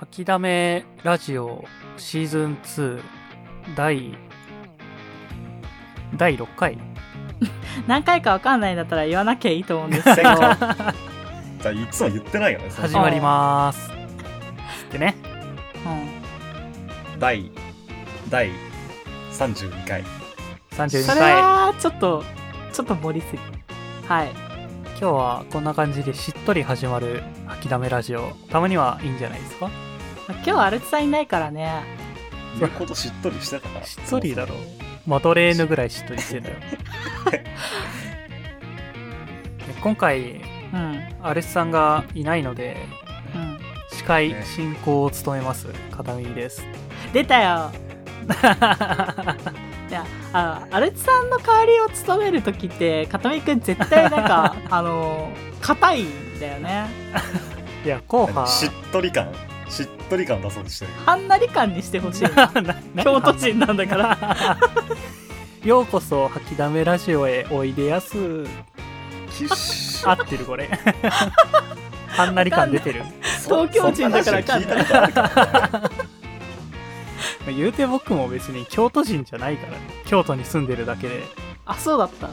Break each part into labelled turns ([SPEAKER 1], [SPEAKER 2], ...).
[SPEAKER 1] 吐きだめラジオシーズン2第、第6回。
[SPEAKER 2] 何回かわかんないんだったら言わなきゃいいと思うんですけど。
[SPEAKER 3] じゃあいつも言ってないよね。
[SPEAKER 1] 始まります。でね、
[SPEAKER 2] うん。
[SPEAKER 3] 第第32回。
[SPEAKER 1] 32
[SPEAKER 2] それ
[SPEAKER 1] 回。
[SPEAKER 2] はちょっとちょっと盛りすぎ。はい。
[SPEAKER 1] 今日はこんな感じでしっとり始まる吐きだめラジオ。たまにはいいんじゃないですか？
[SPEAKER 2] 今日はアルツさんいないからね。
[SPEAKER 3] 言うほどしっとりしてたから。
[SPEAKER 1] しっとりだろ。マドレーヌぐらいしっとりしてんだよ。で 今回、
[SPEAKER 2] うん。
[SPEAKER 1] アレスさんがいないので、
[SPEAKER 2] うん。
[SPEAKER 1] 司会
[SPEAKER 3] ね
[SPEAKER 1] 進行を務めます、片耳です。
[SPEAKER 2] 出たよ。いやあアルツさんの代わりを務める時って片見くん絶対なんか あの硬いんだよね。
[SPEAKER 1] いや、後半。
[SPEAKER 3] しっとり感しっとり感出そうとしてる
[SPEAKER 2] はんなり感にしてほしい 京都人なんだから
[SPEAKER 1] ようこそ吐きだめラジオへおいでやす。合ってるこれ。はんなり感出てる。
[SPEAKER 2] 東京人だから
[SPEAKER 3] そんな話聞いたことあるから
[SPEAKER 1] 言うて僕も別に京都人じゃないから、ね、京都に住んでるだけで。
[SPEAKER 2] あそうだった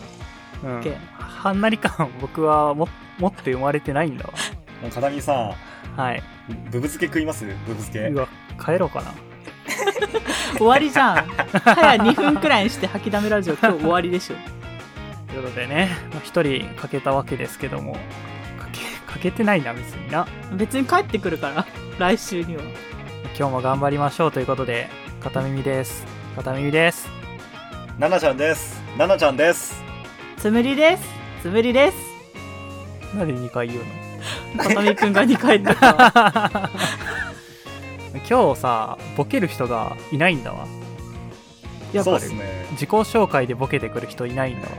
[SPEAKER 1] うん。はんなり感僕はも持って生まれてないんだわ。
[SPEAKER 3] もう片見さ
[SPEAKER 1] はい。
[SPEAKER 3] ん。ブブ漬け食いますブブ漬け。
[SPEAKER 1] うわ、帰ろうかな。
[SPEAKER 2] 終わりじゃん。早2分くらいにして吐きだめラジオ 今日終わりでしょ。
[SPEAKER 1] ということでね、まあ一人かけたわけですけども、かけ、かけてないな、別にな。
[SPEAKER 2] 別に帰ってくるから 来週には。
[SPEAKER 1] 今日も頑張りましょうということで、片耳です。片耳です。
[SPEAKER 3] ななちゃんです。ななちゃんです。
[SPEAKER 2] つむりです。つむりです。
[SPEAKER 1] なんで2回言うの？
[SPEAKER 2] 片見くんが2回言った
[SPEAKER 1] 今日さ、ボケる人がいないんだわ。やっぱ自己紹介でボケてくる人いないんだわ。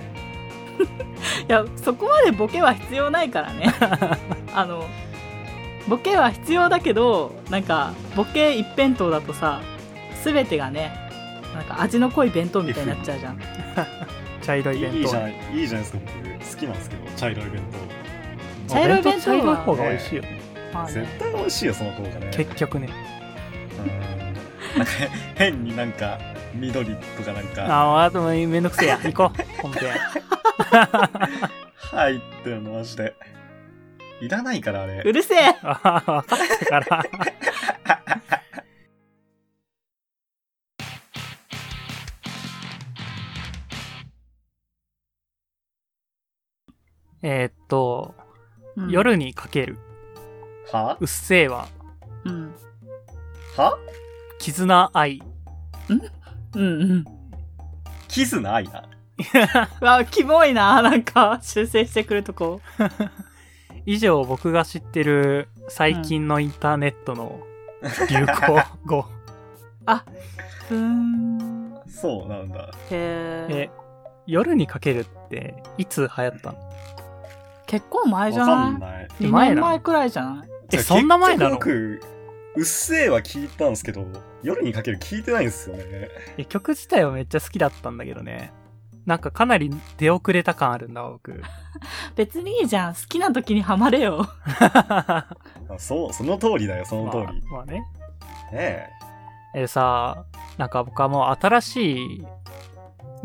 [SPEAKER 2] いやそこまでボケは必要ないからね あのボケは必要だけどなんかボケ一辺倒だとさ全てがねなんか味の濃い弁当みたいになっちゃうじゃん
[SPEAKER 1] 茶色い弁当。
[SPEAKER 3] いいじゃないいいじゃないですか僕好きなんですけど茶色い弁
[SPEAKER 2] 茶色い弁当は
[SPEAKER 1] 茶色い方が美味しいよね。
[SPEAKER 2] まあ
[SPEAKER 3] 当絶
[SPEAKER 2] ね
[SPEAKER 3] 対美味しいよその方がね
[SPEAKER 1] 結局ね。
[SPEAKER 3] うんなんか変になんか緑とかなんか
[SPEAKER 1] ああ、でもめんどくせえや。行こう。本編。
[SPEAKER 3] 入 ってるのマジでいらないからあれ
[SPEAKER 2] うるせえ
[SPEAKER 1] ああ、分かったから。えーっと、
[SPEAKER 2] うん。
[SPEAKER 1] 夜にかける。
[SPEAKER 3] は？
[SPEAKER 1] うっせぇわ。
[SPEAKER 2] うん。
[SPEAKER 3] は？
[SPEAKER 1] 絆愛。
[SPEAKER 2] うんうん。
[SPEAKER 3] キズな？
[SPEAKER 2] わキモいな。なんか修正してくるとこ。
[SPEAKER 1] 以上僕が知ってる最近のインターネットの流行語。
[SPEAKER 2] ふーん。
[SPEAKER 3] そうなんだ。
[SPEAKER 2] へえ
[SPEAKER 1] え、夜にかけるっていつ流行ったの？
[SPEAKER 2] 結構前
[SPEAKER 3] わか
[SPEAKER 2] じゃない？
[SPEAKER 3] んない。
[SPEAKER 2] 2
[SPEAKER 1] 前なの
[SPEAKER 2] 年前くらいじゃない？
[SPEAKER 1] え、そんな前なの？
[SPEAKER 3] 結局僕うっせぇは聞いたんですけど夜にかける聞いてないんですよね。
[SPEAKER 1] え曲自体はめっちゃ好きだったんだけどね。なんかかなり出遅れた感あるんだわ、僕。
[SPEAKER 2] 別にいいじゃん。好きな時にハマれよ。
[SPEAKER 3] あそうその通りだよその通り、
[SPEAKER 1] まあ、まあね。
[SPEAKER 3] ね
[SPEAKER 1] え。さ、なんか僕はもう新しい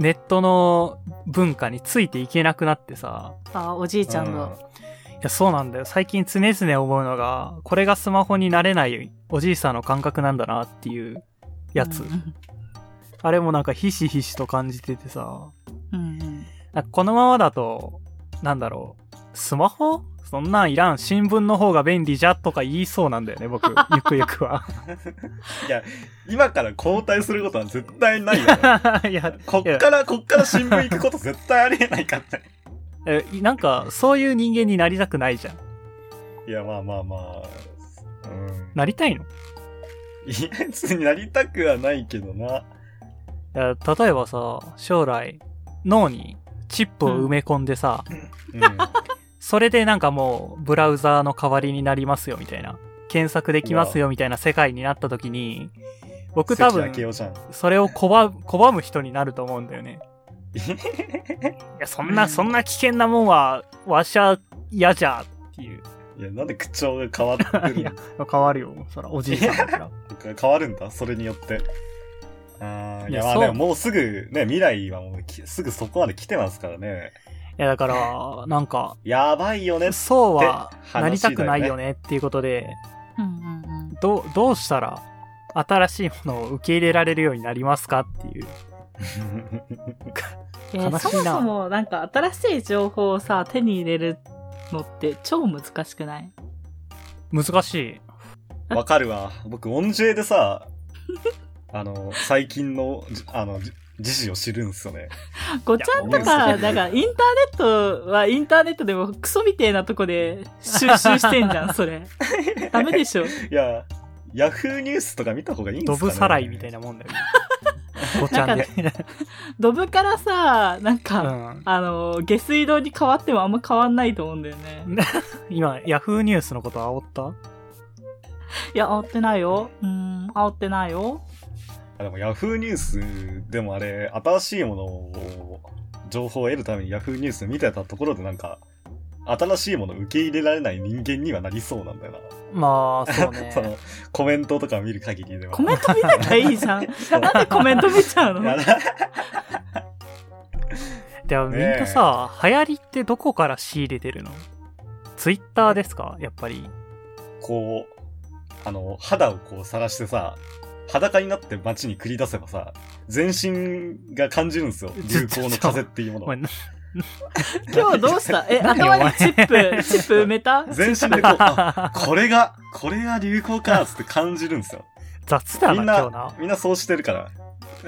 [SPEAKER 1] ネットの文化についていけなくなってさ。
[SPEAKER 2] あおじい
[SPEAKER 3] え
[SPEAKER 2] ちゃんが、
[SPEAKER 1] いや、そうなんだよ。最近常々思うのが、これがスマホになれないおじいさんの感覚なんだなっていうやつ。
[SPEAKER 2] うん
[SPEAKER 1] あれもなんかひしひしと感じててさ。
[SPEAKER 2] うん
[SPEAKER 1] このままだと、なんだろう。スマホそんなんいらん。新聞の方が便利じゃとか言いそうなんだよね、僕。ゆくゆくは。
[SPEAKER 3] いや今から交代することは絶対ないよ
[SPEAKER 1] いや、
[SPEAKER 3] こっからこっから新聞行くこと絶対ありえないからね
[SPEAKER 1] えなんか、そういう人間になりたくないじゃん。
[SPEAKER 3] いやまあまあまあうん
[SPEAKER 1] なりたいの？
[SPEAKER 3] いや別になりたくはないけどない
[SPEAKER 1] や例えばさ、将来、脳にチップを埋め込んでさ、
[SPEAKER 3] うん
[SPEAKER 1] それでなんかもう、ブラウザーの代わりになりますよ、みたいな。検索できますよ、みたいな世界になった時に、僕多分それを拒む拒む人になると思うんだよね。いや、そんな、そんな危険なもんは、わしゃ嫌じゃっていう。
[SPEAKER 3] いいや、なんで口調が変わってる
[SPEAKER 1] いや、変わるよ。そら、おじいさんだから。
[SPEAKER 3] の変わるんだ？それによって。あーいや、まあでももうすぐ、ね、未来はもうきすぐそこまで来てますからね。
[SPEAKER 1] いや、だから、なんか、
[SPEAKER 3] やばいよね。
[SPEAKER 1] そうはなりたくないよねっていうことで、
[SPEAKER 2] うんうんうん。
[SPEAKER 1] どう、どうしたら新しいものを受け入れられるようになりますかっていう。いな
[SPEAKER 2] そもそもなんか新しい情報をさ、手に入れるのって超難しくない？
[SPEAKER 1] 難しい。
[SPEAKER 3] わかるわ。僕、音声でさ、あの、最近の、じあの、じ時事を知るんすよね。
[SPEAKER 2] ごちゃんと
[SPEAKER 3] い
[SPEAKER 2] か、
[SPEAKER 3] や
[SPEAKER 2] なんかインターネットはインターネットでもクソみてえなとこで収集してんじゃん、それ。ダメでしょ。
[SPEAKER 3] いや、ヤフーニュースとか見た方がいいんですかね
[SPEAKER 1] ドブさらいみたいなもんだよね。ごちゃんで。
[SPEAKER 2] ドブからさ、なん
[SPEAKER 1] う
[SPEAKER 2] か、
[SPEAKER 1] ん。
[SPEAKER 2] あの、下水道に変わってもあんま変わんないと思うんだよね。
[SPEAKER 1] 今、ヤフーニュースのこと煽った？
[SPEAKER 2] いや、煽ってないよ。うーん、煽ってないよ。
[SPEAKER 3] あでもヤフーニュースでもあれ、新しいものを、情報を得るためにヤフーニュース見てたところでなんか、新しいものを受け入れられない人間にはなりそうなんだよな。
[SPEAKER 1] まあ、そうね
[SPEAKER 3] そ。の、コメントとかを見る限りでは。
[SPEAKER 2] コメント見なきゃいいじゃん。なんでコメント見ちゃうの？
[SPEAKER 1] でもみんなさ、流行りってどこから仕入れてるの？ツイッターですか？やっぱり。
[SPEAKER 3] こう、あの、肌をこう晒してさ、裸になって街に繰り出せばさ、全身が感じるんですよ。流行の風っていうもの。
[SPEAKER 2] 今日どうした？え、
[SPEAKER 1] 何
[SPEAKER 2] 頭にチップ、チップ埋めた？
[SPEAKER 3] 全身でこう、あこれが、これが流行かっつって感じるんですよ。
[SPEAKER 1] 雑だな、
[SPEAKER 3] みんな
[SPEAKER 1] 今日な。
[SPEAKER 3] みんなそうしてるから。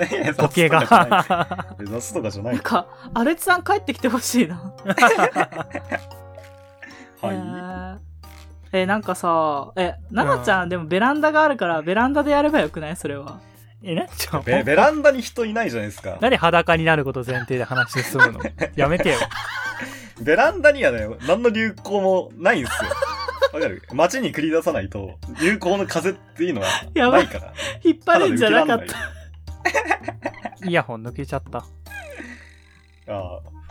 [SPEAKER 3] いや
[SPEAKER 1] ボケ
[SPEAKER 3] 雑とかじゃない
[SPEAKER 1] が。
[SPEAKER 3] 雑とかじゃない
[SPEAKER 2] なん。か、アルチさん帰ってきてほしいな。
[SPEAKER 3] はい。
[SPEAKER 2] えなんかさ、え、ななちゃん、でもベランダがあるから、ベランダでやればよくない？それは。
[SPEAKER 1] え、なっちゃう
[SPEAKER 3] ベベランダに人いないじゃないですか。
[SPEAKER 1] 何裸になること前提で話進むの？やめてよ。
[SPEAKER 3] ベランダにはね、何の流行もないんですよ。わかる？街に繰り出さないと、流行の風っていうのは
[SPEAKER 2] やば
[SPEAKER 3] ないいから。
[SPEAKER 2] 引っ張るんじゃなかった。
[SPEAKER 1] イヤホン抜けちゃった。
[SPEAKER 3] ああえ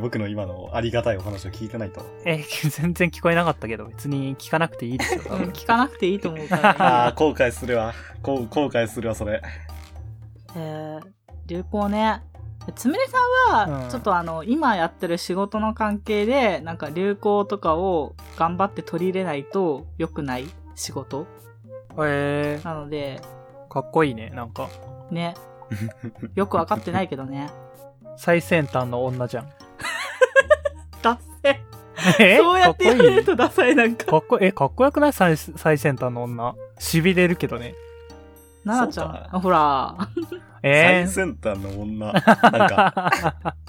[SPEAKER 3] 僕の今のありがたいお話を聞いてないと。
[SPEAKER 1] え、全然聞こえなかったけど、別に聞かなくていいですよ。
[SPEAKER 2] 聞かなくていいと思うから、
[SPEAKER 3] ああ、
[SPEAKER 2] ね。
[SPEAKER 3] 後悔するわ。後悔するわ、それ。
[SPEAKER 2] えー、流行ね。つみれさんは、
[SPEAKER 1] うん
[SPEAKER 2] ちょっとあの、今やってる仕事の関係で、なんか流行とかを頑張って取り入れないと良くない仕事？
[SPEAKER 1] え
[SPEAKER 2] なので、
[SPEAKER 1] ー、かっこいいね、なんか。
[SPEAKER 2] ね。よくわかってないけどね。
[SPEAKER 1] 最先端の女じゃん。
[SPEAKER 2] ダッセ
[SPEAKER 1] え？
[SPEAKER 2] そうやって言われる
[SPEAKER 1] か
[SPEAKER 2] とダサいなんか。
[SPEAKER 1] っこいい。え、かっこよくない？最最先端の女。痺れるけどね。
[SPEAKER 2] ななちゃんほら。
[SPEAKER 1] え
[SPEAKER 3] 最先端の女。なんか、
[SPEAKER 1] ー。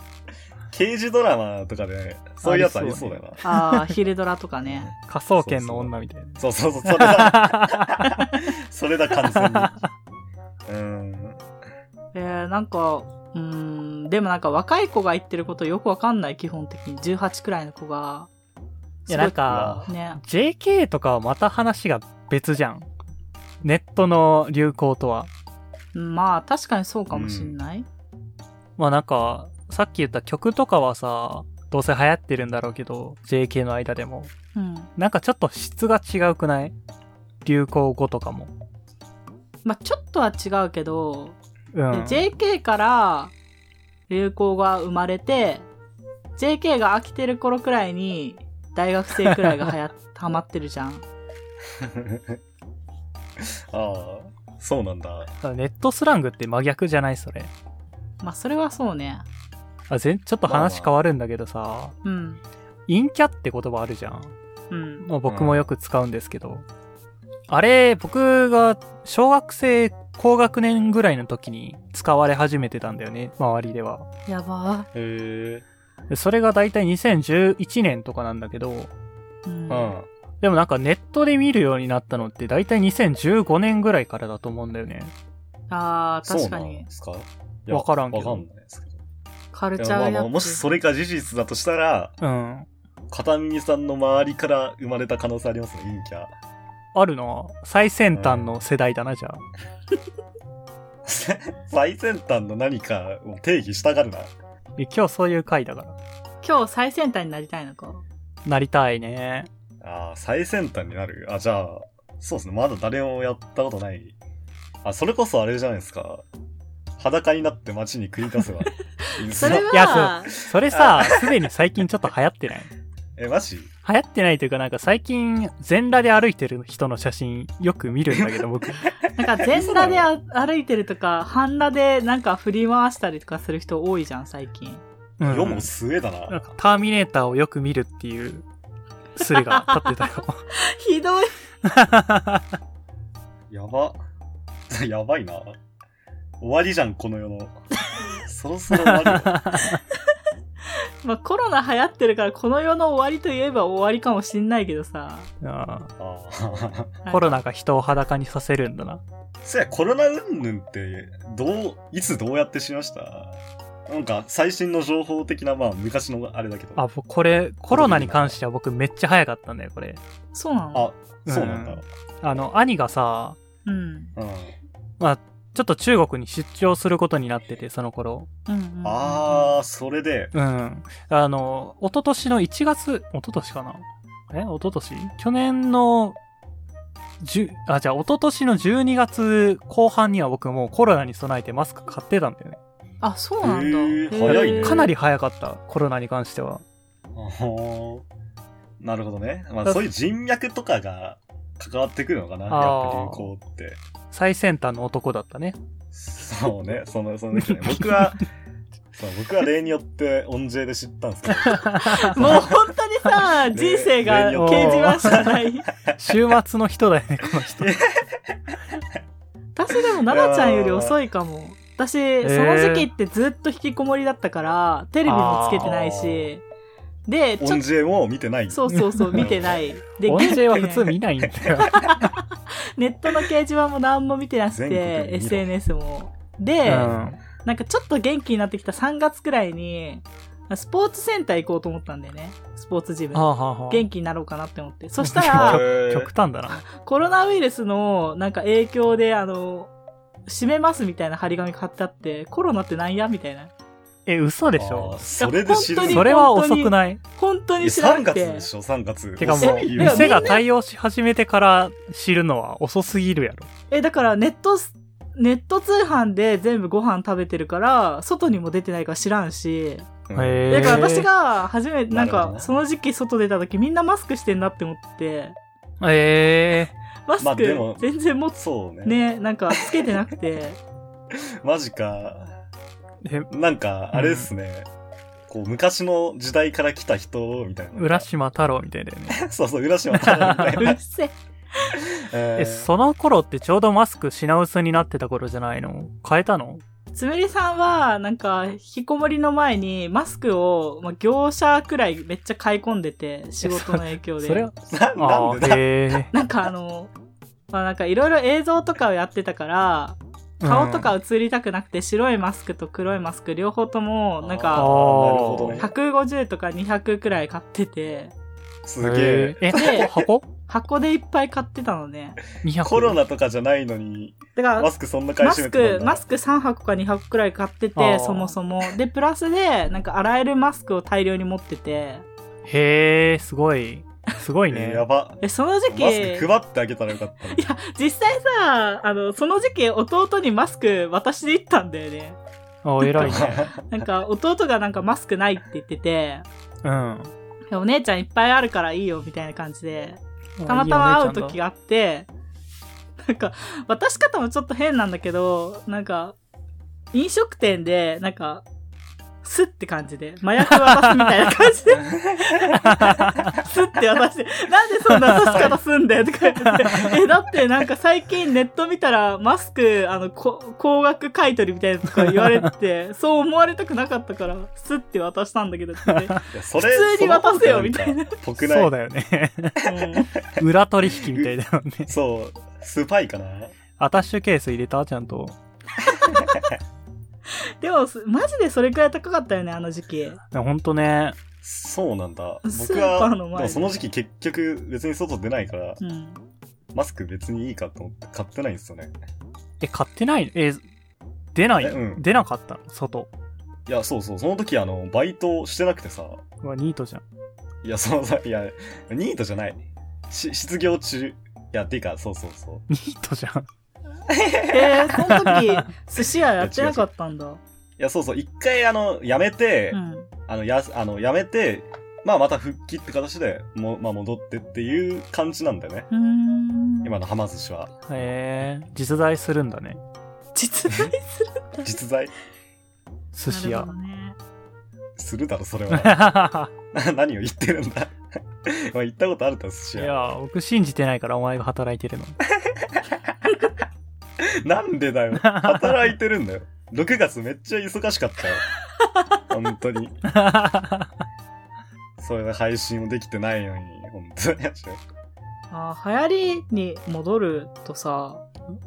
[SPEAKER 3] 刑事ドラマとかで、そういうやつありそうだよな。
[SPEAKER 2] ああ、ヒルドラとかね。
[SPEAKER 1] 科捜研の女みたいな。
[SPEAKER 3] そうそうそう、それだ。それだ、完全に。うん。
[SPEAKER 2] えー、なんか、うーん、でもなんか若い子が言ってることよくわかんない、基本的に。18くらいの子が。
[SPEAKER 1] いや、なんか、
[SPEAKER 2] ね。
[SPEAKER 1] JK とかはまた話が別じゃん。ネットの流行とは。
[SPEAKER 2] まあ、確かにそうかもしんない。
[SPEAKER 1] まあなんか、さっき言った曲とかはさ、どうせ流行ってるんだろうけど、JK の間でも。
[SPEAKER 2] うん。
[SPEAKER 1] なんかちょっと質が違うくない？流行語とかも。
[SPEAKER 2] まあ、ちょっとは違うけど、
[SPEAKER 1] うん。
[SPEAKER 2] で JK から流行が生まれて、JK が飽きてる頃くらいに、大学生くらいが流行っ、ハマってるじゃん。
[SPEAKER 3] ああ、そうなんだ。
[SPEAKER 1] ネットスラングって真逆じゃないそれ？
[SPEAKER 2] まあ、それはそうね。
[SPEAKER 1] あ、全、ちょっと話変わるんだけどさ、
[SPEAKER 2] うん。
[SPEAKER 1] 陰キャって言葉あるじゃん。
[SPEAKER 2] うん。
[SPEAKER 1] まあ僕もよく使うんですけど。あれ、僕が小学生高学年ぐらいの時に使われ始めてたんだよね、周りでは。
[SPEAKER 2] やば
[SPEAKER 3] へえ。
[SPEAKER 1] でそれがだいたい2011年とかなんだけど、
[SPEAKER 2] ー。うん
[SPEAKER 3] うん。
[SPEAKER 1] でもなんかネットで見るようになったのってだいたい2015年ぐらいからだと思うんだよね。
[SPEAKER 2] ああ、確かに
[SPEAKER 3] そうなんで。すか？いや
[SPEAKER 1] わからんけど
[SPEAKER 3] わかんないですけど。
[SPEAKER 2] カルチャーや
[SPEAKER 3] まあもしそれが事実だとしたら、
[SPEAKER 1] うん。
[SPEAKER 3] 片耳さんの周りから生まれた可能性ありますね、陰キャ。
[SPEAKER 1] あるな最先端の世代だな、じゃあ。
[SPEAKER 3] 最先端の何かを定義したがるな。
[SPEAKER 1] え今日そういう回だから。
[SPEAKER 2] 今日最先端になりたいのか。
[SPEAKER 1] なりたいね。
[SPEAKER 3] ああ、最先端になる？あ、じゃあ、そうですね。まだ誰もやったことない。あ、それこそあれじゃないですか。裸になって街に繰り出せば いいんです
[SPEAKER 2] それ
[SPEAKER 3] よ。
[SPEAKER 1] いや
[SPEAKER 2] は、
[SPEAKER 1] それさ、すでに最近ちょっと流行ってない？
[SPEAKER 3] え、マジ？
[SPEAKER 1] 流行ってないというかなんか最近全裸で歩いてる人の写真よく見るんだけど僕。
[SPEAKER 2] なんか全裸であ歩いてるとか、半裸でなんか振り回したりとかする人多いじゃん、最近。
[SPEAKER 1] うん
[SPEAKER 3] 世も末だな。
[SPEAKER 1] なんかターミネーターをよく見るっていうスレが立ってたよ。
[SPEAKER 2] ひどい。
[SPEAKER 3] やば。やばいな。終わりじゃん、この世の。そろそろ終わるよ。
[SPEAKER 2] まあコロナ流行ってるから、この世の終わりといえば終わりかもしんないけどさ。
[SPEAKER 1] あ
[SPEAKER 3] あ
[SPEAKER 1] コロナが人を裸にさせるんだな。
[SPEAKER 3] そや、コロナ云々って、どう、いつどうやってしました？なんか、最新の情報的な、まあ、昔のあれだけど。
[SPEAKER 1] あ、僕これ、コロナに関しては僕めっちゃ早かったんだよ、これ。
[SPEAKER 2] そうなの？
[SPEAKER 3] あ、そうなんだ。
[SPEAKER 1] あの、兄がさ、
[SPEAKER 2] うん。
[SPEAKER 3] うん。
[SPEAKER 1] まあ、ちょっと中国に出張することになってて、その頃。
[SPEAKER 2] うんうんうん。
[SPEAKER 3] あー、それで、
[SPEAKER 1] うん。あの、一昨年の1月、一昨年かな？え？一昨年？去年の、じゅ、あ、じゃあ、一昨年の12月後半には僕もうコロナに備えてマスク買ってたんだよね。
[SPEAKER 2] あ、そうなんだ。
[SPEAKER 3] 早いね
[SPEAKER 1] かなり早かった、コロナに関しては。
[SPEAKER 3] あーなるほどね。まあ、そういう人脈とかが関わってくるのかな、やっぱ流行って。
[SPEAKER 1] 最先端の男だったね。
[SPEAKER 3] そうね、その、その時ね。僕は、そう、僕は例によって音 J で知ったんですけど。
[SPEAKER 2] もう本当にさ、人生が掲示板しかない。
[SPEAKER 1] 週末の人だよね、この人。
[SPEAKER 2] 私でも、奈々ちゃんより遅いかも。私、
[SPEAKER 1] ー
[SPEAKER 2] その時期ってずっと引きこもりだったから、テレビもつけてないし、で、ちょ
[SPEAKER 3] 音
[SPEAKER 2] っ
[SPEAKER 3] J も見てない。
[SPEAKER 2] と、そうそうそう、見てない。で、
[SPEAKER 1] 音声は普通
[SPEAKER 2] ね
[SPEAKER 1] 見ないんだよ。
[SPEAKER 2] ネットの掲示板も何も見てなくて、SNS も。で、
[SPEAKER 1] うん。
[SPEAKER 2] なんかちょっと元気になってきた3月くらいに、スポーツセンター行こうと思ったんだよね。スポーツジム
[SPEAKER 1] は。あ、はあはあ、
[SPEAKER 2] 元気になろうかなって思って。そした
[SPEAKER 3] へ
[SPEAKER 2] ら、
[SPEAKER 3] ー
[SPEAKER 1] 極端だな。
[SPEAKER 2] コロナウイルスのなんか影響で、あの、閉めますみたいな張り紙貼ってあって、コロナってなんやみたいな。
[SPEAKER 1] え、嘘でしょ？
[SPEAKER 3] それで知る
[SPEAKER 2] 本当に
[SPEAKER 1] それは遅くない？
[SPEAKER 2] 本当に知らな
[SPEAKER 3] 3
[SPEAKER 2] くて
[SPEAKER 3] 月で。しょ、3月。
[SPEAKER 1] てかもう、
[SPEAKER 3] 遅いよ
[SPEAKER 2] いや
[SPEAKER 1] 店が対応し始めてから知るのは遅すぎるやろ。
[SPEAKER 2] え、だからネット、ネット通販で全部ご飯食べてるから、外にも出てないから知らんし。
[SPEAKER 3] うん
[SPEAKER 1] へー
[SPEAKER 2] だから私が初めて、なんか、
[SPEAKER 3] なるほどね
[SPEAKER 2] その時期外出た時みんなマスクしてんなって思って、
[SPEAKER 1] え
[SPEAKER 2] マスク
[SPEAKER 3] まあでも
[SPEAKER 2] 全然も
[SPEAKER 3] そうね。
[SPEAKER 2] ね、なんかつけてなくて。
[SPEAKER 3] マジか。なんか、あれですね。こう、昔の時代から来た人、みたいな。
[SPEAKER 1] 浦島太郎みたいだよね。
[SPEAKER 3] そうそう、浦島太郎みた
[SPEAKER 2] う
[SPEAKER 3] いな
[SPEAKER 2] る。せえ。
[SPEAKER 3] え
[SPEAKER 1] え、その頃ってちょうどマスク品薄になってた頃じゃないの？変えたの？
[SPEAKER 2] つむりさんは、なんか、引きこもりの前に、マスクを、まあ、業者くらいめっちゃ買い込んでて、仕事の影響で。
[SPEAKER 1] それは、
[SPEAKER 3] なんで。
[SPEAKER 2] なんかあの、まあなんかいろいろ映像とかをやってたから、顔とか映りたくなくて、白いマスクと黒いマスク両方とも、なんか、
[SPEAKER 3] なるほどね。
[SPEAKER 2] 150とか200くらい買ってて、
[SPEAKER 3] すげえ。
[SPEAKER 1] え、
[SPEAKER 2] で
[SPEAKER 1] 箱？
[SPEAKER 2] 箱でいっぱい買ってたのね。
[SPEAKER 1] ?200。
[SPEAKER 3] コロナとかじゃないのに、
[SPEAKER 2] だから、
[SPEAKER 3] マスクそんな買い
[SPEAKER 2] マス
[SPEAKER 3] 占めてたんだ
[SPEAKER 2] ク、マスク3箱か2箱くらい買って
[SPEAKER 1] あ
[SPEAKER 2] て、
[SPEAKER 1] ー
[SPEAKER 2] そもそも。で、プラスで、なんか洗えるマスクを大量に持ってて、
[SPEAKER 1] へえ、すごい。すごいね
[SPEAKER 3] えー。やば。
[SPEAKER 2] で、その時期、
[SPEAKER 3] マスク配ってあげたらよかった
[SPEAKER 2] いや、実際さ、あの、その時期弟にマスク渡していったんだよね。
[SPEAKER 1] お、偉いね。
[SPEAKER 2] なんか、弟がなんかマスクないって言ってて、
[SPEAKER 1] うん。
[SPEAKER 2] お姉ちゃんいっぱいあるからいいよ、みたいな感じで、たまたま会う時があって、なんか、渡し方もちょっと変なんだけど、なんか、飲食店で、なんか、スッって感じで、麻薬渡すみたいな感じで、スッて渡して、なんでそんな渡し方すんだよとか言って、え、だってなんか最近ネット見たらマスク、あの、こ高額買い取りみたいなとか言われてて、そう思われたくなかったから、スッて渡したんだけどって普通に渡せよみたいな。
[SPEAKER 3] ぽくない
[SPEAKER 1] そうだよね。
[SPEAKER 2] うん
[SPEAKER 1] 裏取引みたいだよね。
[SPEAKER 3] そう。スパイかな？
[SPEAKER 1] アタッシュケース入れた？ちゃんと。
[SPEAKER 2] でも、すマジでそれくらい高かったよね、あの時期。
[SPEAKER 1] ほんとね。
[SPEAKER 3] そうなんだ。
[SPEAKER 2] ス
[SPEAKER 3] 僕は、
[SPEAKER 2] ーパーの前で
[SPEAKER 3] でもその時期結局別に外出ないから、
[SPEAKER 2] うん。
[SPEAKER 3] マスク別にいいかと思って買ってないんですよね。
[SPEAKER 1] え、買ってない？え、出ない、
[SPEAKER 3] えうん
[SPEAKER 1] 出なかった？の外。
[SPEAKER 3] いや、そうそう。その時あの、バイトしてなくてさ、
[SPEAKER 1] うわ、ニートじゃん。
[SPEAKER 3] いや、そうさ、いや、ニートじゃない。し失業中。いや、ていうか、そうそうそう。
[SPEAKER 1] ニートじゃん。
[SPEAKER 2] えー、その時、寿司屋やってなかったんだ。
[SPEAKER 3] いや、そうそう、一回、あの、辞めて、
[SPEAKER 2] うん。
[SPEAKER 3] あの、や、あの、辞めて、まあ、また復帰って形で、も、まあ、戻ってっていう感じなんだよね。
[SPEAKER 2] うーん。
[SPEAKER 3] 今のはま寿司は。
[SPEAKER 1] へえ、実在するんだね。
[SPEAKER 2] 実在するんだ。
[SPEAKER 3] 実在？
[SPEAKER 1] 寿司屋。
[SPEAKER 3] するだろ、それは。何を言ってるんだ。まあ、行ったことあるだろ、寿司
[SPEAKER 1] い
[SPEAKER 3] 屋。
[SPEAKER 1] や、僕信じてないからお前が働いてるの。
[SPEAKER 3] なんでだよ。働いてるんだよ。6月めっちゃ忙しかったよ。本当に。それで配信もできてないのに、本当に。
[SPEAKER 2] あー流行りに戻るとさ、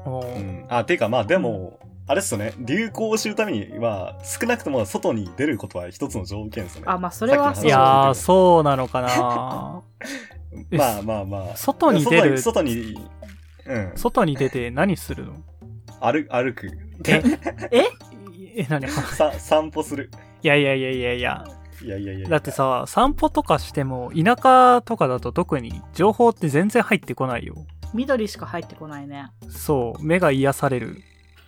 [SPEAKER 3] うん。あ、ていうかまあでも、あれっすよね。流行を知るためには、少なくとも外に出ることは一つの条件ですよね。
[SPEAKER 2] あ、まあそれはそう。
[SPEAKER 1] いや。そうなのかな
[SPEAKER 3] まあまあまあ。
[SPEAKER 1] 外に出る
[SPEAKER 3] 外に、外にうん。
[SPEAKER 1] 外に出て何するの？
[SPEAKER 3] 歩、歩く。
[SPEAKER 1] え？
[SPEAKER 2] え？
[SPEAKER 1] え、何？い
[SPEAKER 3] さ、散歩する。
[SPEAKER 1] やいやいやいやいや。
[SPEAKER 3] いやいやいや。
[SPEAKER 1] だって、さ、散歩とかしても、田舎とかだと特に情報って全然入ってこないよ。
[SPEAKER 2] 緑しか入ってこないね。
[SPEAKER 1] そう、目が癒される。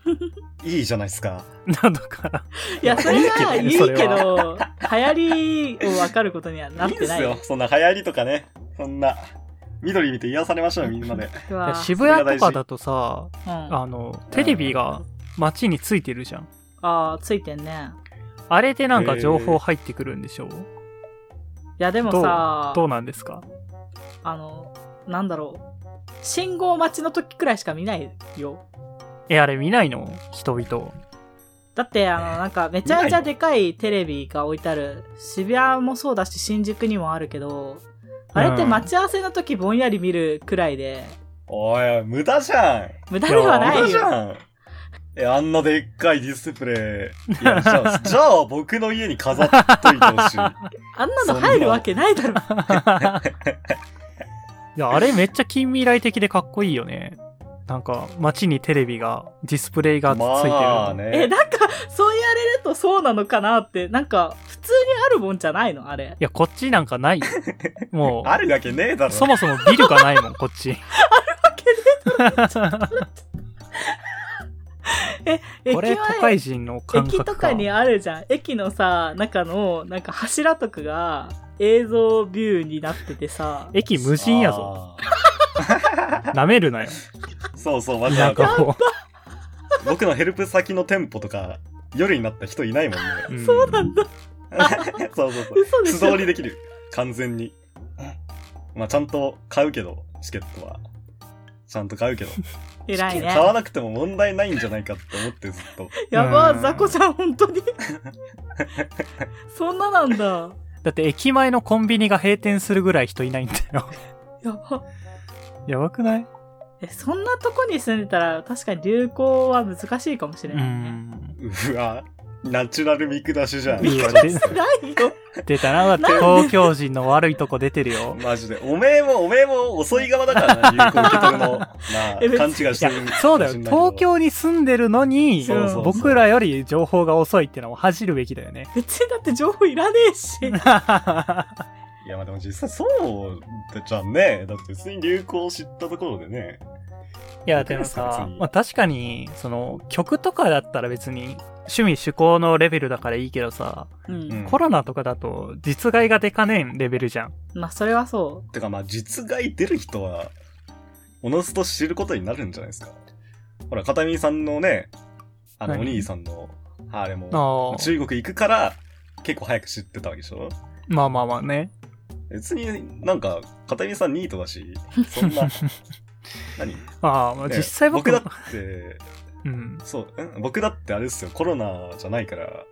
[SPEAKER 3] いいじゃないですか。
[SPEAKER 1] なのかな。
[SPEAKER 2] いや、それがいいけど、流行りを分かることにはないってない。
[SPEAKER 3] いんすよ。そんな流行りとかね。そんな、緑見て癒されましょう、みんなで。
[SPEAKER 1] 渋谷とかだとさ、
[SPEAKER 2] うん、あ
[SPEAKER 1] あの、テレビが街についてるじゃん。
[SPEAKER 2] あー、ついてんね。
[SPEAKER 1] あれでなんか情報入ってくるんでしょ？う、
[SPEAKER 2] いや、でも
[SPEAKER 1] どう
[SPEAKER 2] さ、
[SPEAKER 1] どうなんですか？
[SPEAKER 2] あの、なんだろう。信号待ちの時くらいしか見ないよ。
[SPEAKER 1] え、あれ見ないの？人々。
[SPEAKER 2] だって、あの、なんか、めちゃめちゃでかいテレビが置いてある。渋谷もそうだし、新宿にもあるけど、あれって待ち合わせの時ぼんやり見るくらいで、
[SPEAKER 3] おい、無駄じゃん。
[SPEAKER 2] 無駄ではな
[SPEAKER 3] 無駄
[SPEAKER 2] いよ。
[SPEAKER 3] じゃん。え、あんなでっかいディスプレイ。いや、じゃあ、じゃあ僕の家に飾っといてほしい。
[SPEAKER 2] あんなの入るわけないだろ。
[SPEAKER 1] いや、あれめっちゃ近未来的でかっこいいよね。なんか、街にテレビが、ディスプレイがついてるの。
[SPEAKER 3] まあ
[SPEAKER 2] え、
[SPEAKER 3] ね。
[SPEAKER 2] なんか、そう言われるとそうなのかなって、なんか、普通にあるもんじゃないのあれ。
[SPEAKER 1] いや、こっちなんかないよ。もう、
[SPEAKER 3] あるわけねえだろ。
[SPEAKER 1] そもそもビルがないもん、こっち。これ、
[SPEAKER 2] 駅前
[SPEAKER 1] 都会人の感覚か。
[SPEAKER 2] 駅とかにあるじゃん。駅のさ、中の、なんか柱とかが映像ビューになっててさ、
[SPEAKER 1] 駅無人やぞ。
[SPEAKER 3] あ
[SPEAKER 1] 舐めるなよ。
[SPEAKER 3] ー。そうそう、まず
[SPEAKER 1] なん
[SPEAKER 3] 僕のヘルプ先の店舗とか、夜になった人いないもんね。
[SPEAKER 1] う。ん
[SPEAKER 2] そうなんだ。
[SPEAKER 3] そうそうそう。素通りできる。完全に。まあ、ちゃんと買うけど、チケットは。ちゃんと買うけど。
[SPEAKER 2] 偉いね。
[SPEAKER 3] 買わなくても問題ないんじゃないかって思ってずっと。
[SPEAKER 2] やば
[SPEAKER 1] うん
[SPEAKER 2] 雑魚ちゃん、本当に。そんななんだ。
[SPEAKER 1] だって駅前のコンビニが閉店するぐらい人いないんだよ。
[SPEAKER 2] やば。
[SPEAKER 1] やばくない？
[SPEAKER 2] え、そんなとこに住んでたら、確かに流行は難しいかもしれ
[SPEAKER 1] う
[SPEAKER 2] ないね。
[SPEAKER 1] ん。
[SPEAKER 3] うわ、ナチュラル見下しじゃん。
[SPEAKER 1] いいよ
[SPEAKER 2] ないよ。
[SPEAKER 1] 出たな、だって東京人の悪いとこ出てるよ。
[SPEAKER 3] マジで。おめえも、おめえも遅い側だからな、流行受け取るの。勘違いしてる。
[SPEAKER 1] そうだよ。東京に住んでるのに僕らより情報が遅いってのは恥じるべきだよね。
[SPEAKER 2] 別にだって情報いらねえし。
[SPEAKER 3] いや、まあでも実際そうじゃんね。だって別に流行を知ったところでね。
[SPEAKER 1] いや、でもさまあ確かに、その、曲とかだったら別に、趣味趣向のレベルだからいいけどさ、
[SPEAKER 2] うん。
[SPEAKER 3] うん
[SPEAKER 1] コロナとかだと、実害がでかねえレベルじゃん。
[SPEAKER 2] まあ、それはそ
[SPEAKER 3] てかまあ、実害出る人は、おのずと知ることになるんじゃないですか。ほら、片見さんのね、あの、お
[SPEAKER 1] 何
[SPEAKER 3] 兄さんの、あれも。中国行くから、結構早く知ってたわけでしょ？
[SPEAKER 1] まあまあまあね。
[SPEAKER 3] 別になんか、片見さんニートだし、そんな、何、
[SPEAKER 1] ああ、まあ
[SPEAKER 3] ね
[SPEAKER 1] 実際僕
[SPEAKER 3] 僕だって、
[SPEAKER 1] うん。
[SPEAKER 3] そう、ん僕だってあれですよ、コロナじゃないから、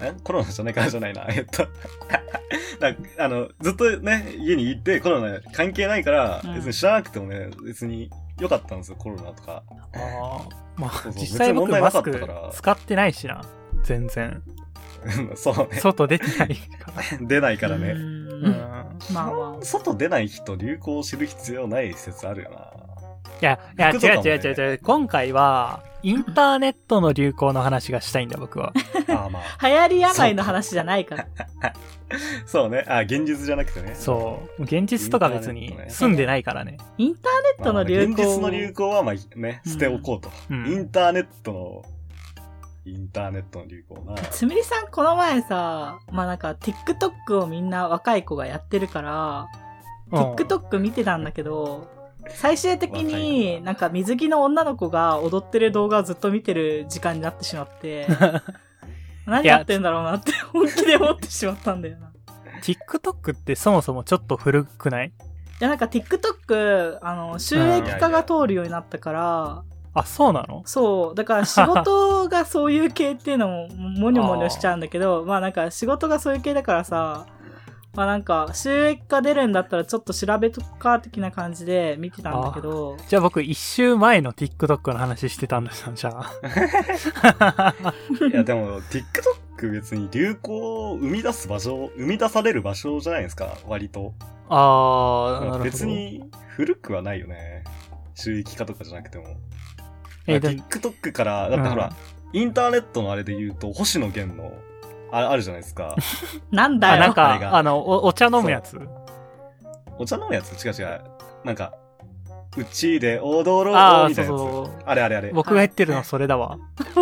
[SPEAKER 3] え？コロナじゃないからじゃないな、えっと。だあの、ずっとね、家にいてコロナ関係ないから、
[SPEAKER 2] うん
[SPEAKER 3] 別に知らなくてもね、別に良かったんですよ、コロナとか。
[SPEAKER 1] ああ。まあ
[SPEAKER 3] そうそう
[SPEAKER 1] 実際僕
[SPEAKER 3] 別に問題なか
[SPEAKER 1] マスク
[SPEAKER 3] ったから
[SPEAKER 1] 使ってないしな。全然。
[SPEAKER 3] そうね。
[SPEAKER 1] 外出てないから。
[SPEAKER 3] 出ないから
[SPEAKER 2] う。
[SPEAKER 3] ね。
[SPEAKER 2] う。
[SPEAKER 1] うんん。
[SPEAKER 2] まあま
[SPEAKER 3] 外出ない人流行を知る必要ない説あるよな。
[SPEAKER 1] いや、いや、違う違う違う違う。今回は、インターネットの流行の話がしたいんだ、僕は。
[SPEAKER 3] ああまあ。
[SPEAKER 2] 流行り病の話じゃないから。
[SPEAKER 3] そう ね。あ現実じゃなくてね。
[SPEAKER 1] そう。現実とか別に住んでないからね。
[SPEAKER 2] インターネットの流行。
[SPEAKER 3] まあ現実の流行はまあね、捨ておこうと。
[SPEAKER 1] うん
[SPEAKER 3] インターネットの、インターネットの流行な。
[SPEAKER 2] つむりさんこの前さ、まあなんか TikTok をみんな若い子がやってるから、
[SPEAKER 1] うん
[SPEAKER 2] TikTok 見てたんだけど、最終的に
[SPEAKER 3] 子
[SPEAKER 2] なんか水着の女の子が踊ってる動画をずっと見てる時間になってしまって、何やってんだろうなって本気で思ってしまったんだよな。い
[SPEAKER 1] TikTok ってそもそもちょっと古くない
[SPEAKER 2] やなんか TikTok、あの、収益化が通るようになったから、
[SPEAKER 1] あ、そうなの？
[SPEAKER 2] そう。だから仕事がそういう系っていうのも、もにょもにょしちゃうんだけど、まあなんか仕事がそういう系だからさ、まあなんか収益化出るんだったらちょっと調べとくか的な感じで見てたんだけど、
[SPEAKER 1] じゃあ僕一周前の TikTok の話してたんですよ、じゃあ。
[SPEAKER 3] いやでも、TikTok 別に流行を生み出す場所、生み出される場所じゃないですか、割と。
[SPEAKER 1] あー、なるほど。
[SPEAKER 3] 別。に古くはないよね。収益化とかじゃなくても。
[SPEAKER 1] え、だ
[SPEAKER 3] TikTok から、だってほら、インターネットのあれで言うと、星野源の、ああるじゃないですか。
[SPEAKER 1] あ、
[SPEAKER 2] なんだよ。
[SPEAKER 1] なんか
[SPEAKER 3] あれ、が
[SPEAKER 1] あの、おお茶飲むやつ。
[SPEAKER 3] お茶飲むやつ？違う違う。なんか、うちで踊ろうみたいなやつ。
[SPEAKER 1] そうそう
[SPEAKER 3] あれあれあれ。
[SPEAKER 1] 僕が言ってるのそれだわ。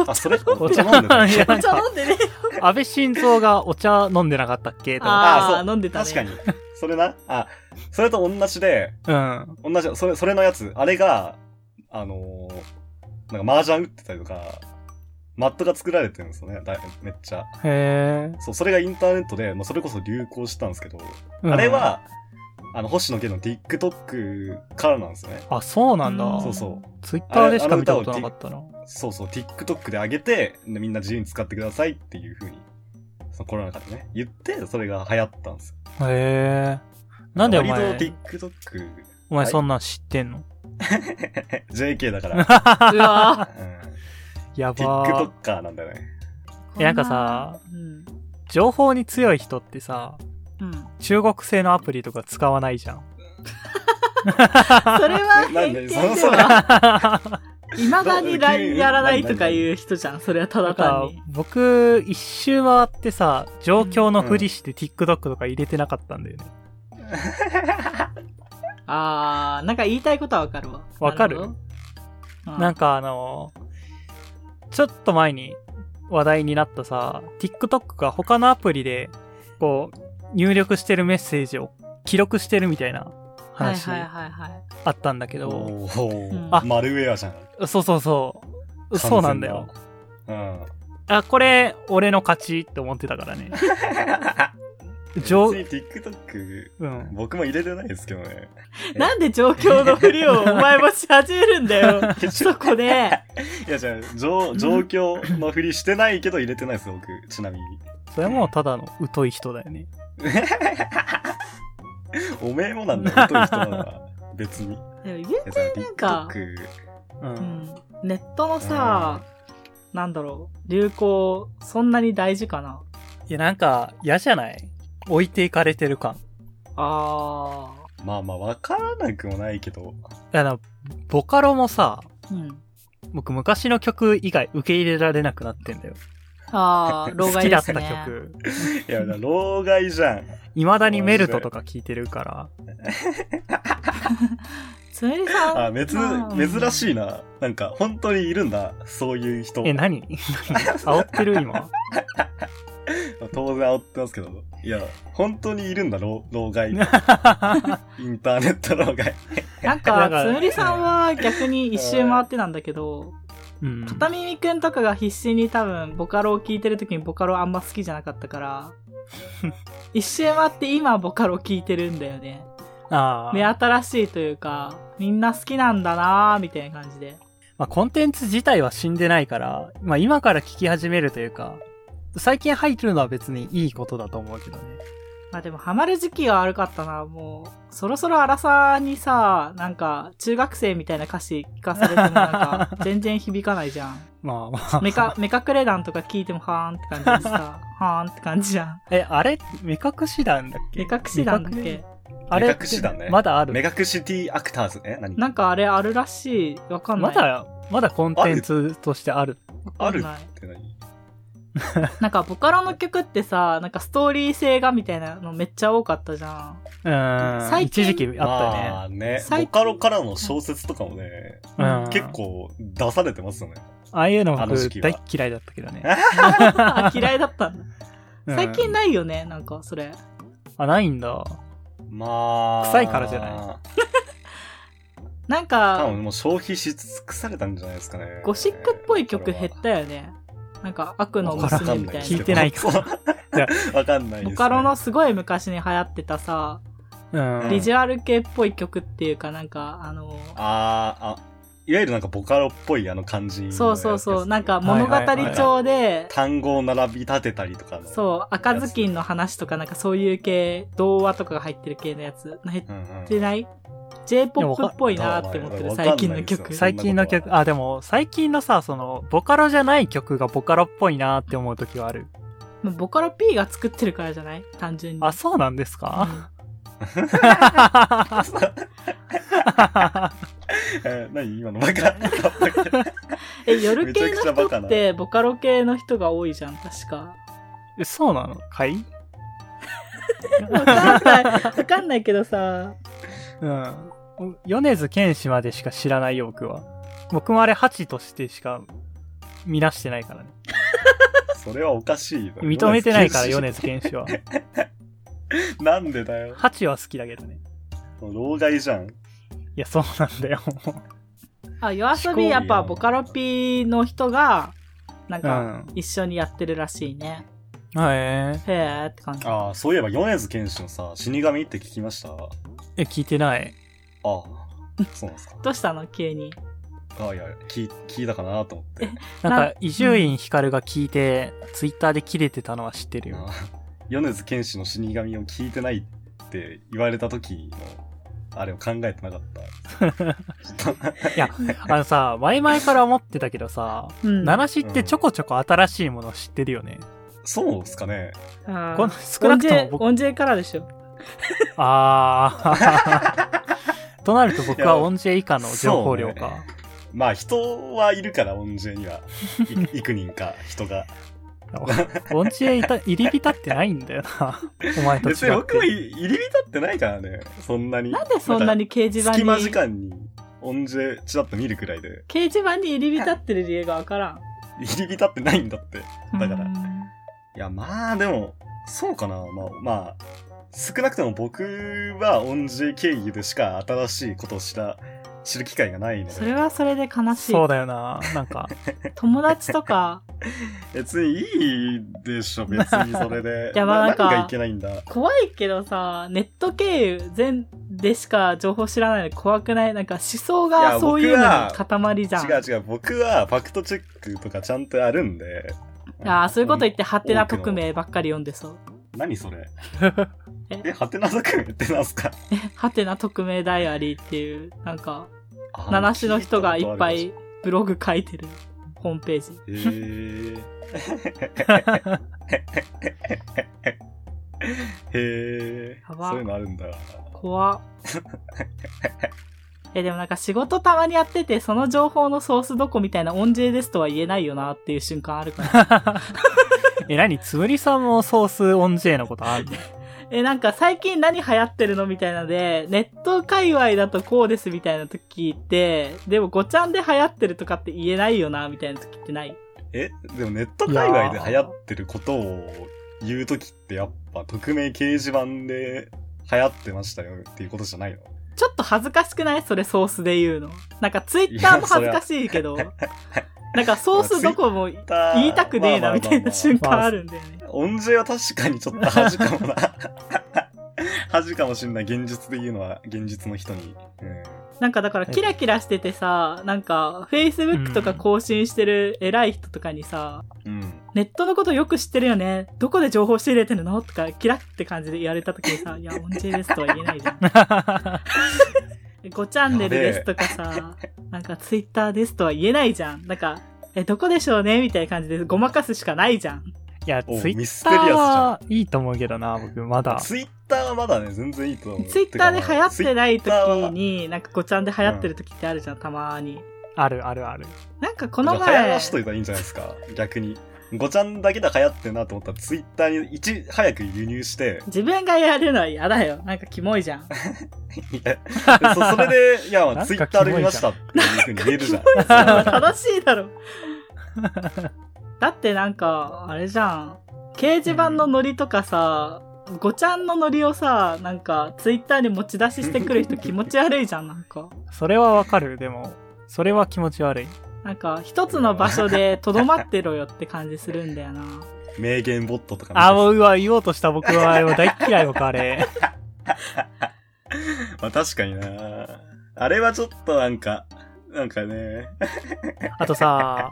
[SPEAKER 3] あ、それ？
[SPEAKER 1] お茶
[SPEAKER 3] 飲んでた。
[SPEAKER 1] いや
[SPEAKER 2] お茶飲んでね。
[SPEAKER 1] 安倍晋三がお茶飲んでなかったっけ？と
[SPEAKER 2] ああ、
[SPEAKER 3] あそう
[SPEAKER 2] 飲んでたね。
[SPEAKER 3] 確かに。それな？あ、それと同じで、
[SPEAKER 1] て。うん。
[SPEAKER 3] 同じ、それ、それのやつ、あれが、あのー、なんか麻雀打ってたりとか、マットが作られてるんですよね。だめっちゃ。
[SPEAKER 1] へえ。
[SPEAKER 3] そう、それがインターネットで、まあ、それこそ流行したんですけど、
[SPEAKER 1] うん
[SPEAKER 3] あれ、は、あの、星野源の TikTok からなんですよね。
[SPEAKER 1] あ、そうなんだ。
[SPEAKER 2] うん
[SPEAKER 3] そうそう。
[SPEAKER 1] ツイッターでしか見たことなかったな。
[SPEAKER 3] そうそう、TikTok で上げて、でみんな自由に使ってくださいっていう風に、そのコロナ禍でね、言って、それが流行ったんですよ。
[SPEAKER 1] へえ。なんでお前、
[SPEAKER 3] 割と TikTok、
[SPEAKER 1] お前そんなん知ってんの？
[SPEAKER 3] JK だから、
[SPEAKER 2] うわ
[SPEAKER 3] うん
[SPEAKER 1] やばー。
[SPEAKER 3] TikToker なんだよね。
[SPEAKER 1] えなんかさ、
[SPEAKER 2] うん。
[SPEAKER 1] 情報に強い人ってさ、
[SPEAKER 2] うん。
[SPEAKER 1] 中国製のアプリとか使わないじゃん。
[SPEAKER 2] それは偏
[SPEAKER 3] なんで
[SPEAKER 2] 見で
[SPEAKER 3] その
[SPEAKER 2] は、未だに LINE やらないとかいう人じゃん。それはただ
[SPEAKER 1] なんか
[SPEAKER 2] 単に。
[SPEAKER 1] 僕、一周回ってさ、状況のふりして TikTok とか入れてなかったんだよね。
[SPEAKER 2] あー、なんか言いたいことはわかるわ。
[SPEAKER 1] わかる
[SPEAKER 2] な
[SPEAKER 1] んかあのちょっと前に話題になったさ、TikTok が他のアプリで、こう、入力してるメッセージを記録してるみたいな
[SPEAKER 2] はい
[SPEAKER 1] 話
[SPEAKER 2] はいはいはい。
[SPEAKER 1] あったんだけど、
[SPEAKER 3] おー
[SPEAKER 2] うん
[SPEAKER 1] あ
[SPEAKER 3] マルウェアじゃん。
[SPEAKER 1] そうそうそう。そうなんだよ。
[SPEAKER 3] うん。
[SPEAKER 1] あ、これ、俺の勝ちって思ってたからね。上
[SPEAKER 3] 別に TikTok、
[SPEAKER 1] うん。
[SPEAKER 3] 僕も入れてないですけどね。
[SPEAKER 2] なんで状況のふりをお前もし始めるんだよ。そこで。
[SPEAKER 3] いや、じゃあ、状状況のふりしてないけど入れてないです、僕。ちなみに。
[SPEAKER 1] それはもうただの疎い人だよね。
[SPEAKER 3] おめえもなんだよ、疎い人なら。別に。
[SPEAKER 2] でも言う
[SPEAKER 3] いやさ
[SPEAKER 2] なんか
[SPEAKER 3] TikTok、
[SPEAKER 1] う。
[SPEAKER 2] うんん、ネットのさ、なんだろう、流行、そんなに大事かない
[SPEAKER 1] や、なんか、嫌じゃない？置いていかれてる感。
[SPEAKER 2] あ
[SPEAKER 3] まあまあ、わからなくもないけど。
[SPEAKER 1] いやな、ボカロもさ、
[SPEAKER 2] ー。うん。
[SPEAKER 1] 僕昔の曲以外受け入れられなくなってんだよ。
[SPEAKER 2] ああ、老
[SPEAKER 1] 好きだった。曲。
[SPEAKER 3] いや、老害じゃん。
[SPEAKER 1] 未だにメルトとか聴いてるから。
[SPEAKER 2] つむりさん？
[SPEAKER 3] あ、めず、珍しいな。なんか、本当にいるんだ。そういう人。
[SPEAKER 1] え、何？煽ってる？今。
[SPEAKER 3] 当然煽ってますけど。いや、本当にいるんだ、老老害。インターネット老害。
[SPEAKER 2] なん
[SPEAKER 1] なか
[SPEAKER 2] つむりさんは逆に一周回ってなんだけど、
[SPEAKER 1] うん。
[SPEAKER 2] 片耳くんとかが必死に多分、ボカロを聴いてる時にボカロあんま好きじゃなかったから、一周回って今ボカロ聴いてるんだよね。
[SPEAKER 1] あ
[SPEAKER 2] 目
[SPEAKER 1] あ。
[SPEAKER 2] 新しいというか、みんな好きなんだなーみたいな感じで。
[SPEAKER 1] まあ、コンテンツ自体は死んでないから、まあ、今から聞き始めるというか、最近入るのは別にいいことだと思うけどね。
[SPEAKER 2] まあでもハマる時期が悪かったな、もう。そろそろ荒さにさ、なんか、中学生みたいな歌詞聞かされてもなんか、全然響かないじゃん。
[SPEAKER 1] まあまあ。
[SPEAKER 2] メカ、メカクレ団とか聞いてもはーんって感じでさ、はーんって感じじゃん。
[SPEAKER 1] え、あれ目隠し団だっけ？
[SPEAKER 2] 目隠し団だっけ？
[SPEAKER 1] あれ
[SPEAKER 3] 目隠しだね
[SPEAKER 1] まだある？
[SPEAKER 3] 目隠し T アクターズえ何？
[SPEAKER 2] なんかあれあるらしい。わかんない。
[SPEAKER 1] まだ、まだコンテンツとしてある。
[SPEAKER 3] あるって何？
[SPEAKER 2] なんかボカロの曲ってさ、なんかストーリー性がみたいなのめっちゃ多かったじゃん。
[SPEAKER 1] うん。
[SPEAKER 2] 最近
[SPEAKER 1] 一時期あったよね。
[SPEAKER 3] まあね、
[SPEAKER 2] 最近
[SPEAKER 3] ボカロからの小説とかもね、
[SPEAKER 1] うん
[SPEAKER 3] 結構出されてますよね。
[SPEAKER 1] ああいうの僕
[SPEAKER 3] あの時期は
[SPEAKER 1] 大っ嫌いだったけどね。
[SPEAKER 2] あ 嫌いだったんだ。
[SPEAKER 1] うん
[SPEAKER 2] 最近ないよね、なんかそれ。
[SPEAKER 1] あ、ないんだ。
[SPEAKER 3] まあ。
[SPEAKER 1] 臭いからじゃない？
[SPEAKER 3] 多
[SPEAKER 2] なんか、
[SPEAKER 3] 分もう消費し尽くされたんじゃないですかね。
[SPEAKER 2] ゴシックっぽい曲減ったよね。なんか悪の娘みたいな。
[SPEAKER 1] 聞いてないか
[SPEAKER 3] わかんないです、ね。
[SPEAKER 2] ボカロのすごい昔に流行ってたさ、
[SPEAKER 1] うん。
[SPEAKER 2] ビジュアル系っぽい曲っていうかなんか、あの、
[SPEAKER 3] あーあ、いわゆるなんかボカロっぽいあの感じ
[SPEAKER 2] そうそうそう、なんか物語調で、
[SPEAKER 3] 単語を並び立てたりとかの。
[SPEAKER 2] そう、赤ずきんの話とかなんかそういう系、童話とかが入ってる系のやつ、減っ
[SPEAKER 3] うんうん。
[SPEAKER 2] ?J-POP っぽいなって思ってる、最近の曲。
[SPEAKER 1] 最近の曲、あ、でも、最近のさ、その、ボカロじゃない曲がボカロっぽいなって思う時はある。
[SPEAKER 2] ボカロ P が作ってるからじゃない？単純に。
[SPEAKER 1] あ、そうなんですか、
[SPEAKER 3] えー何？今のバカ。
[SPEAKER 2] え、夜系の人ってボカロ系の人が多いじゃん、確か。
[SPEAKER 1] えそうなの？かい？
[SPEAKER 2] わかんない。わかんないけどさ。
[SPEAKER 1] うん。米津玄師までしか知らないよ、僕は。僕もあれ、ハチとしてしか見なしてないからね。
[SPEAKER 3] それはおかしいよ。
[SPEAKER 1] 認めてないから、
[SPEAKER 3] 米
[SPEAKER 1] 米津玄師は。
[SPEAKER 3] 津 なんでだよ。
[SPEAKER 1] ハチは好きだけどね。
[SPEAKER 3] 老害じゃん。
[SPEAKER 1] いや、そうなんだよ。
[SPEAKER 2] あ、夜遊びやっぱボカロ P の人が、なんか
[SPEAKER 1] うん、
[SPEAKER 2] 一緒にやってるらしいね。
[SPEAKER 1] はい。
[SPEAKER 2] へーって感じ。
[SPEAKER 3] ああ、そういえば米津玄師のさ、死神って聞きました？あ
[SPEAKER 1] え、聞いてない。
[SPEAKER 3] あ、そうなんですか。
[SPEAKER 2] どうしたの？急に。
[SPEAKER 3] あいや、聞い聞いたかなと思って。
[SPEAKER 2] な
[SPEAKER 1] なんか、伊集院光が聞いて、ツイッターで切れてたのは知ってるよ。
[SPEAKER 3] あ米津玄師の死神を聞いてないって言われた時の、あれを考えてなかった。
[SPEAKER 1] いや、あのさ、前々から思ってたけどさ、
[SPEAKER 2] うん。
[SPEAKER 1] 七しってちょこちょこ新しいもの知ってるよね。
[SPEAKER 3] そうっすかね。
[SPEAKER 1] この少なくとも僕
[SPEAKER 2] 音からでしょ。
[SPEAKER 1] あー。となると僕は音 J 以下の情報量か。
[SPEAKER 3] まあ人はいるから、音声には。い幾人か、人が。
[SPEAKER 1] 音 J いた入り浸ってないんだよな。お前と違
[SPEAKER 3] 別に僕入り浸ってないからね。そんなに。
[SPEAKER 2] なんでそんなに掲示板
[SPEAKER 3] 隙間時
[SPEAKER 2] に、
[SPEAKER 3] 間に音声ちらっと見るくらいで。
[SPEAKER 2] 掲示板に入り浸ってる理由がわからん。
[SPEAKER 3] 入り浸ってないんだって。だから
[SPEAKER 2] うん
[SPEAKER 3] いや、まあでも、そうかな。まあ、まあ、少なくとも僕は音声経由でしか新しいことを知ら、知る機会がないの
[SPEAKER 2] それ
[SPEAKER 3] で、
[SPEAKER 2] はそれで悲しい。
[SPEAKER 1] そうだよな。なんか、
[SPEAKER 2] 友達とか、
[SPEAKER 3] 別にいいでしょ、別にそれで。
[SPEAKER 2] い やまあなんか
[SPEAKER 3] 何がいけないんだ？
[SPEAKER 2] 怖いけどさ、ネット経由全でしか情報知らないの怖くない？なんか思想
[SPEAKER 3] い
[SPEAKER 2] が
[SPEAKER 3] や
[SPEAKER 2] そういうの塊じゃん。
[SPEAKER 3] 違う違う、僕はファクトチェックとかちゃんとやるんで。
[SPEAKER 2] ああ、そういうこと言って、ハテナ匿名ばっかり読んでそう。
[SPEAKER 3] 何それ？
[SPEAKER 2] え
[SPEAKER 3] え、ハテナ匿名ってなんすか？
[SPEAKER 2] ハテナ匿名ダイアリーっていう、なんか、
[SPEAKER 3] あ
[SPEAKER 2] 七種の人がいっぱ。いブログ書いてるホームページ。
[SPEAKER 3] へー。へー。
[SPEAKER 2] やば
[SPEAKER 3] そういうのあるんだ。
[SPEAKER 2] 怖っえ、でもなんか仕事たまにやってて、その情報のソースどこみたいな音 J ですとは言えないよなっていう瞬間あるから。
[SPEAKER 1] え、何？つむりさんもソース音 J のことあるの？
[SPEAKER 2] え、なんか最近何流行ってるのみたいなので、ネット界隈だとこうですみたいな時って、でもごちゃんで流行ってるとかって言えないよなみたいな時ってない？
[SPEAKER 3] え、でもネット界隈で流行ってることを言うときってやっぱ匿名掲示板で流行ってましたよっていうことじゃないの？
[SPEAKER 2] ちょっと恥ずかしくない？それソースで言うの。なんかツイッターも恥ずかしいけど、なんかソースどこも言いたくねえなみたいな瞬間あるんだよね。
[SPEAKER 3] 音声は確かにちょっと恥かもな。恥かもしんない。現実で言うのは現実の人に。うん
[SPEAKER 2] なんかだからキラキラしててさ、なんか Facebook とか更新してる偉い人とかにさ、
[SPEAKER 3] うん。
[SPEAKER 2] ネットのことよく知ってるよね。どこで情報仕入れてるのとか、キラって感じで言われた時にさ、いや、音 J ですとは言えないじゃん。5チャンネルですとかさ、なんか Twitter ですとは言えないじゃん。なんか、え、どこでしょうねみたいな感じでごまかすしかないじゃん。
[SPEAKER 1] いや、
[SPEAKER 3] お
[SPEAKER 1] ツイッターはいいと思うけどな、僕、まだ。
[SPEAKER 3] ツイッターはまだね、全然いいと思う。
[SPEAKER 2] ツイッターで流行ってない時に、なんかごちゃんで流行ってる時ってあるじゃん、たまに。
[SPEAKER 1] あるあるある。
[SPEAKER 2] なんかこの
[SPEAKER 3] じゃあ流行
[SPEAKER 2] 前
[SPEAKER 3] らしといたらいいんじゃないですか、逆に。ごちゃんだけで流行ってんなと思ったら、ツイッターにいち早く輸入して、
[SPEAKER 2] 自分がやるのは嫌だよ。なんかキモいじゃん。
[SPEAKER 3] いやそそれで、いや、
[SPEAKER 1] なんか
[SPEAKER 3] ツイッターで見ましたっていうふうに言えるじゃん。
[SPEAKER 2] 正しいだろ。だってなんか、あれじゃん。掲示板のノリとかさ、ごちゃんのノリをさ、なんか、ツイッターに持ち出ししてくる人気持ち悪いじゃん、なんか。
[SPEAKER 1] それはわかる、でも。それは気持ち悪い。
[SPEAKER 2] なんか、一つの場所でとどまってろよって感じするんだよな。
[SPEAKER 3] 名言ボットとか
[SPEAKER 1] あ、もう、うわ、言おうとした僕は、もう大っ嫌い僕あれ。
[SPEAKER 3] まあ確かになあれはちょっとなんか、なんかね、
[SPEAKER 1] あとさ、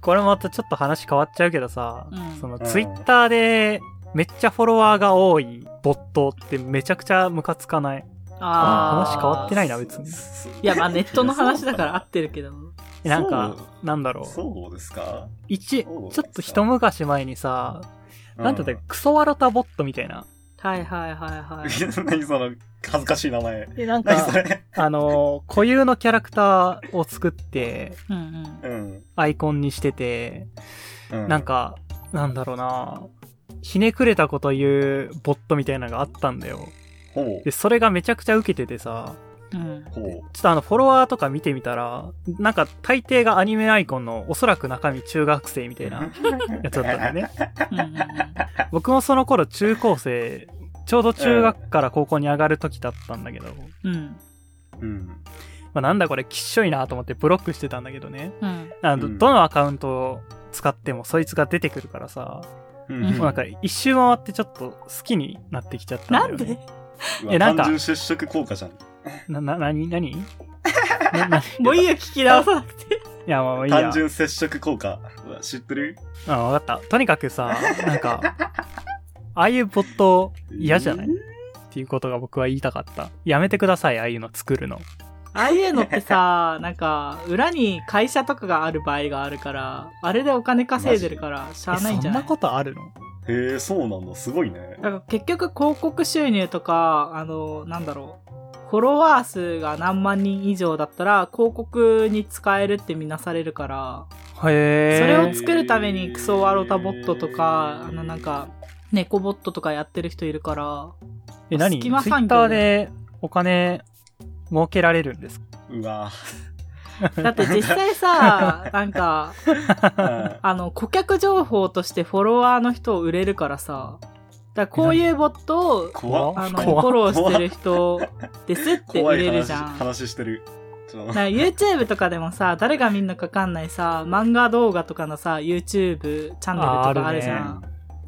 [SPEAKER 1] これまたちょっと話変わっちゃうけどさ、
[SPEAKER 2] うん
[SPEAKER 1] その
[SPEAKER 3] うん
[SPEAKER 1] ツイッターでめっちゃフォロワーが多いボットってめちゃくちゃムカつかない？
[SPEAKER 2] あー
[SPEAKER 1] 話変わってないな、別に。
[SPEAKER 2] いや、まあネットの話だから合ってるけど。
[SPEAKER 1] えなんか、なんだろう。
[SPEAKER 3] そうですか？
[SPEAKER 1] 一、ちょっと一昔前にさ、なんだって
[SPEAKER 3] う、
[SPEAKER 1] クソワロタボットみたいな。
[SPEAKER 2] はいはいはいはい。
[SPEAKER 3] 何その、恥ずかしい名前。
[SPEAKER 1] で、なんか、
[SPEAKER 3] 何それ？
[SPEAKER 1] あの、固有のキャラクターを作って、
[SPEAKER 2] うんうん。
[SPEAKER 3] うん。
[SPEAKER 1] アイコンにしてて、
[SPEAKER 3] うん。
[SPEAKER 1] なんか、なんだろうなひねくれたこと言うボットみたいなのがあったんだよ。
[SPEAKER 3] ほう
[SPEAKER 1] で、。それがめちゃくちゃ受けててさ、
[SPEAKER 2] うん。
[SPEAKER 1] ちょっとあの、フォロワーとか見てみたら、なんか大抵がアニメアイコンのおそらく中身中学生みたいなやつだったんだよね。
[SPEAKER 2] うん
[SPEAKER 1] 僕もその頃中高生、ちょうど中学から高校に上がる時だったんだけど、
[SPEAKER 2] うん。
[SPEAKER 3] うん。
[SPEAKER 1] まあ、なんだこれきっしょいなと思ってブロックしてたんだけどね。
[SPEAKER 2] うん。
[SPEAKER 1] あの
[SPEAKER 3] うん
[SPEAKER 1] どのアカウントを使ってもそいつが出てくるからさ、
[SPEAKER 3] うん
[SPEAKER 2] うん
[SPEAKER 1] もうなんか一周回ってちょっと好きになってきちゃったんだよ、ね。
[SPEAKER 2] なんで？
[SPEAKER 1] えなんか
[SPEAKER 3] 単純接触効果じゃん。
[SPEAKER 1] な、な、なに、なに
[SPEAKER 2] もういいよ、聞き直さなくて。
[SPEAKER 1] や、まあまあいいや。
[SPEAKER 3] 単純接触効果。知ってる
[SPEAKER 1] あ、わかった。とにかくさ、なんか、ああいうボット嫌じゃない？っていうことが僕は言いたかった。やめてください、ああいうの作るの。
[SPEAKER 2] ああいうのってさ、なんか、裏に会社とかがある場合があるから、あれでお金稼いでるから、しゃ
[SPEAKER 1] え
[SPEAKER 2] あないんじゃない？
[SPEAKER 1] そんなことあるの？
[SPEAKER 3] へえ、そうなんだ。すごいね。
[SPEAKER 2] だから結局広告収入とか、あの、なんだろう。フォロワー数が何万人以上だったら、広告に使えるって見なされるから、
[SPEAKER 1] へえ。
[SPEAKER 2] それを作るためにクソワロタボットとか、あのなんか、猫ボットとかやってる人いるから、
[SPEAKER 1] え、何？ツイ
[SPEAKER 2] 隙間産業
[SPEAKER 1] ッターでお金儲けられるんですか？
[SPEAKER 3] うわ。
[SPEAKER 2] だって実際さ、なんか、
[SPEAKER 3] うん。
[SPEAKER 2] あの、顧客情報としてフォロワーの人を売れるからさ、だこういうボットを、あの、フォローしてる人ですって売
[SPEAKER 3] 怖い話
[SPEAKER 2] れるじゃん。
[SPEAKER 3] 話してる。
[SPEAKER 2] YouTube とかでもさ、誰が見んのかわかんないさ、漫画動画とかのさ、YouTube チャンネルとかあるじゃん。あ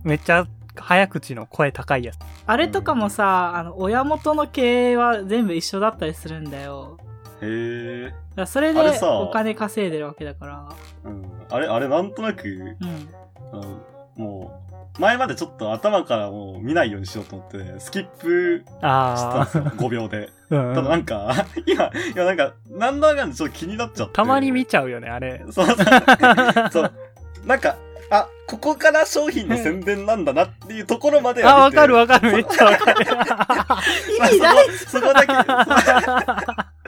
[SPEAKER 1] めっちゃ早口の声高いやつ。
[SPEAKER 2] れとかもさ、あの、親元の経営は全部一緒だったりするんだよ。
[SPEAKER 3] へえ。
[SPEAKER 2] それでお金稼いでるわけだから。
[SPEAKER 3] うん。あれ、あれ、なんとなく、
[SPEAKER 2] うん。
[SPEAKER 3] あのもう、前までちょっと頭からもう見ないようにしようと思って、スキップしてたん
[SPEAKER 1] あ
[SPEAKER 3] ですよ。5秒で。
[SPEAKER 1] あ、うん
[SPEAKER 3] ただなんか、今、いやなんか、なんだかんだちょっと気になっちゃって。
[SPEAKER 1] たまに見ちゃうよね、あれ。
[SPEAKER 3] そうそう。そう。なんか、あ、ここから商品の宣伝なんだなっていうところまで
[SPEAKER 1] あ、わかるわかる、めっちゃわかる。
[SPEAKER 2] 意味ない
[SPEAKER 3] そこだけ、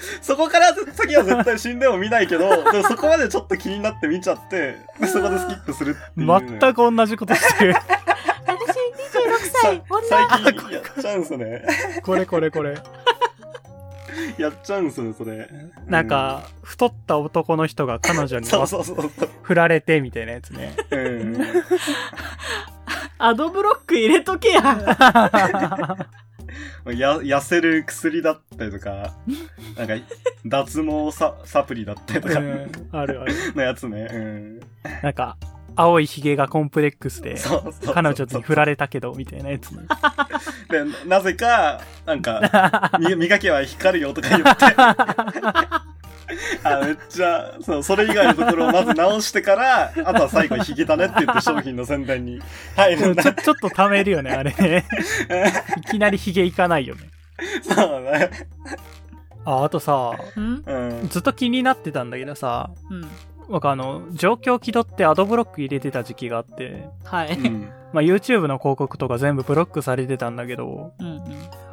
[SPEAKER 3] そこから先は絶対死んでも見ないけど、でもそこまでちょっと気になって見ちゃって、でそこでスキップするっていう。
[SPEAKER 1] 全く同じことしてる。
[SPEAKER 2] 私26
[SPEAKER 3] さ
[SPEAKER 2] 歳、女
[SPEAKER 3] 最近やっちゃうんすね。
[SPEAKER 1] これこれこれ。
[SPEAKER 3] やっちゃうんすね、それ。
[SPEAKER 1] なんか、太った男の人が彼女
[SPEAKER 3] うん、
[SPEAKER 1] に
[SPEAKER 3] そうそうそうそう。
[SPEAKER 1] 振られてみたいなやつね。
[SPEAKER 3] うん。
[SPEAKER 2] アドブロック入れとけや。
[SPEAKER 3] や、痩せる薬だったりとか、なんか、脱毛ササプリだったりとか
[SPEAKER 1] うんあるある。
[SPEAKER 3] のやつね。うん。
[SPEAKER 1] なんか、青いヒゲがコンプレックスで、彼女に振られたけど、みたいなやつね。
[SPEAKER 3] で、なぜか、なんか、み磨けば光るよとか言って。あ、めっちゃ、そう、それ以外のところをまず直してから、あとは最後にヒゲだねって言って商品の宣伝に入るんだ
[SPEAKER 1] ちょ、。ちょっと貯めるよね、あれね。いきなりヒゲいかないよね。
[SPEAKER 3] そうだね。
[SPEAKER 1] あ、あとさ、
[SPEAKER 2] うん？
[SPEAKER 3] うん。
[SPEAKER 1] ずっと気になってたんだけどさ、
[SPEAKER 2] うん。
[SPEAKER 1] 僕あの、状況気取ってアドブロック入れてた時期があって、
[SPEAKER 2] はい。
[SPEAKER 3] うん
[SPEAKER 1] まあ YouTube の広告とか全部ブロックされてたんだけど、
[SPEAKER 2] うん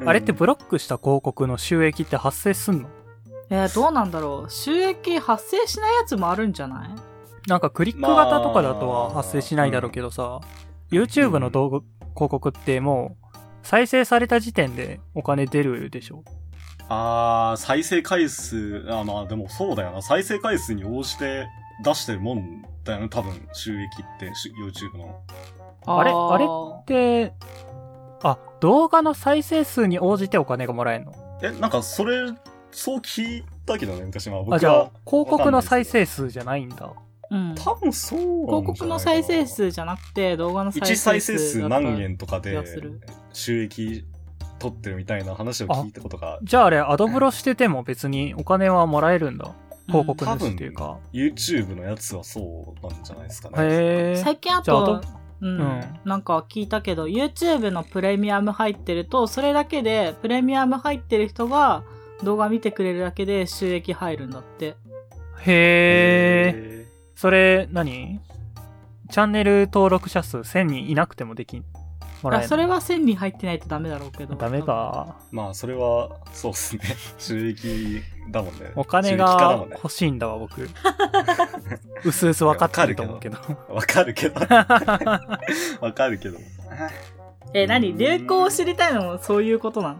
[SPEAKER 2] うん。
[SPEAKER 1] あれってブロックした広告の収益って発生すんの？
[SPEAKER 2] えーどうなんだろう。収益発生しないやつもあるんじゃない？
[SPEAKER 1] なんかクリック型とかだとは発生しないだろうけどさ、YouTube の動画、広告ってもう、再生された時点でお金出るでしょ？
[SPEAKER 3] あー、再生回数、あまあでもそうだよな。再生回数に応じて出してるもんだよね、多分、収益って、し YouTube の。
[SPEAKER 1] あれ
[SPEAKER 2] ー。
[SPEAKER 1] あれ？で、あ、動画の再生数に応じてお金がもらえるの？
[SPEAKER 3] え、なんかそれ、そう聞いたけどね、昔は。僕は
[SPEAKER 1] あ、じゃあ、広告の再生数じゃないんだ。
[SPEAKER 2] うん。
[SPEAKER 3] 多分そう
[SPEAKER 2] 広告の再生数じゃなくて、動画の再生数。
[SPEAKER 3] 1再生数何円とか
[SPEAKER 2] 気
[SPEAKER 3] で収益取ってるみたいな話を聞いたことが
[SPEAKER 1] じゃああれ、アドブロしてても別にお金はもらえるんだ。広告主っていうか。
[SPEAKER 3] YouTube のやつはそうなんじゃないですかね。
[SPEAKER 1] へえ。
[SPEAKER 2] 最近あと、うん、
[SPEAKER 1] うん
[SPEAKER 2] なんか聞いたけど、YouTube のプレミアム入ってると、それだけで、プレミアム入ってる人が動画見てくれるだけで収益入るんだって。
[SPEAKER 1] へえ。それ何、チャンネル登録者数1000人いなくてもできん、もらえ
[SPEAKER 2] それは1000人入ってないとダメだろうけど。
[SPEAKER 1] ダメ。か。
[SPEAKER 3] まあ、それは、そうっすね。収益だもんね。
[SPEAKER 1] お金が。欲しいんだわ、僕。うすうす分かってると思うけど。
[SPEAKER 3] わかるけど。わかるけど。
[SPEAKER 2] え、何？流行を知りたいのもそういうことなの？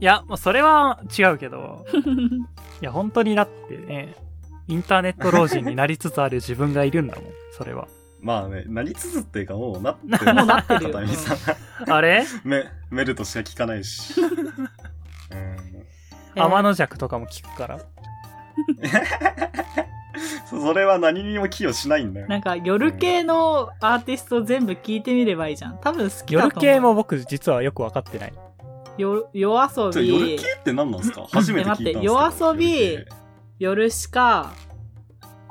[SPEAKER 1] いや、もうそれは違うけど。いや、本当にだってね、インターネット老人になりつつある自分がいるんだもん、それは。
[SPEAKER 3] まあね、なりつつっていうかもうなってる。
[SPEAKER 2] もうなってるよ
[SPEAKER 3] 片見さん。
[SPEAKER 1] あれ？
[SPEAKER 3] メメルとしか聞かないし。うん。
[SPEAKER 2] えー
[SPEAKER 1] 天の弱とかも聞くから。
[SPEAKER 3] そ それは何にも寄与しないんだよ。
[SPEAKER 2] なんか夜系のアーティスト全部聞いてみればいいじゃん。多分好きだと思う。
[SPEAKER 1] 夜系も僕実はよく分かってない。
[SPEAKER 2] よ夜遊
[SPEAKER 3] ちょ夜
[SPEAKER 2] び
[SPEAKER 3] 系、って何なんですか？初めて聞いたんですけど
[SPEAKER 2] え待って夜遊び
[SPEAKER 3] 夜
[SPEAKER 2] しか、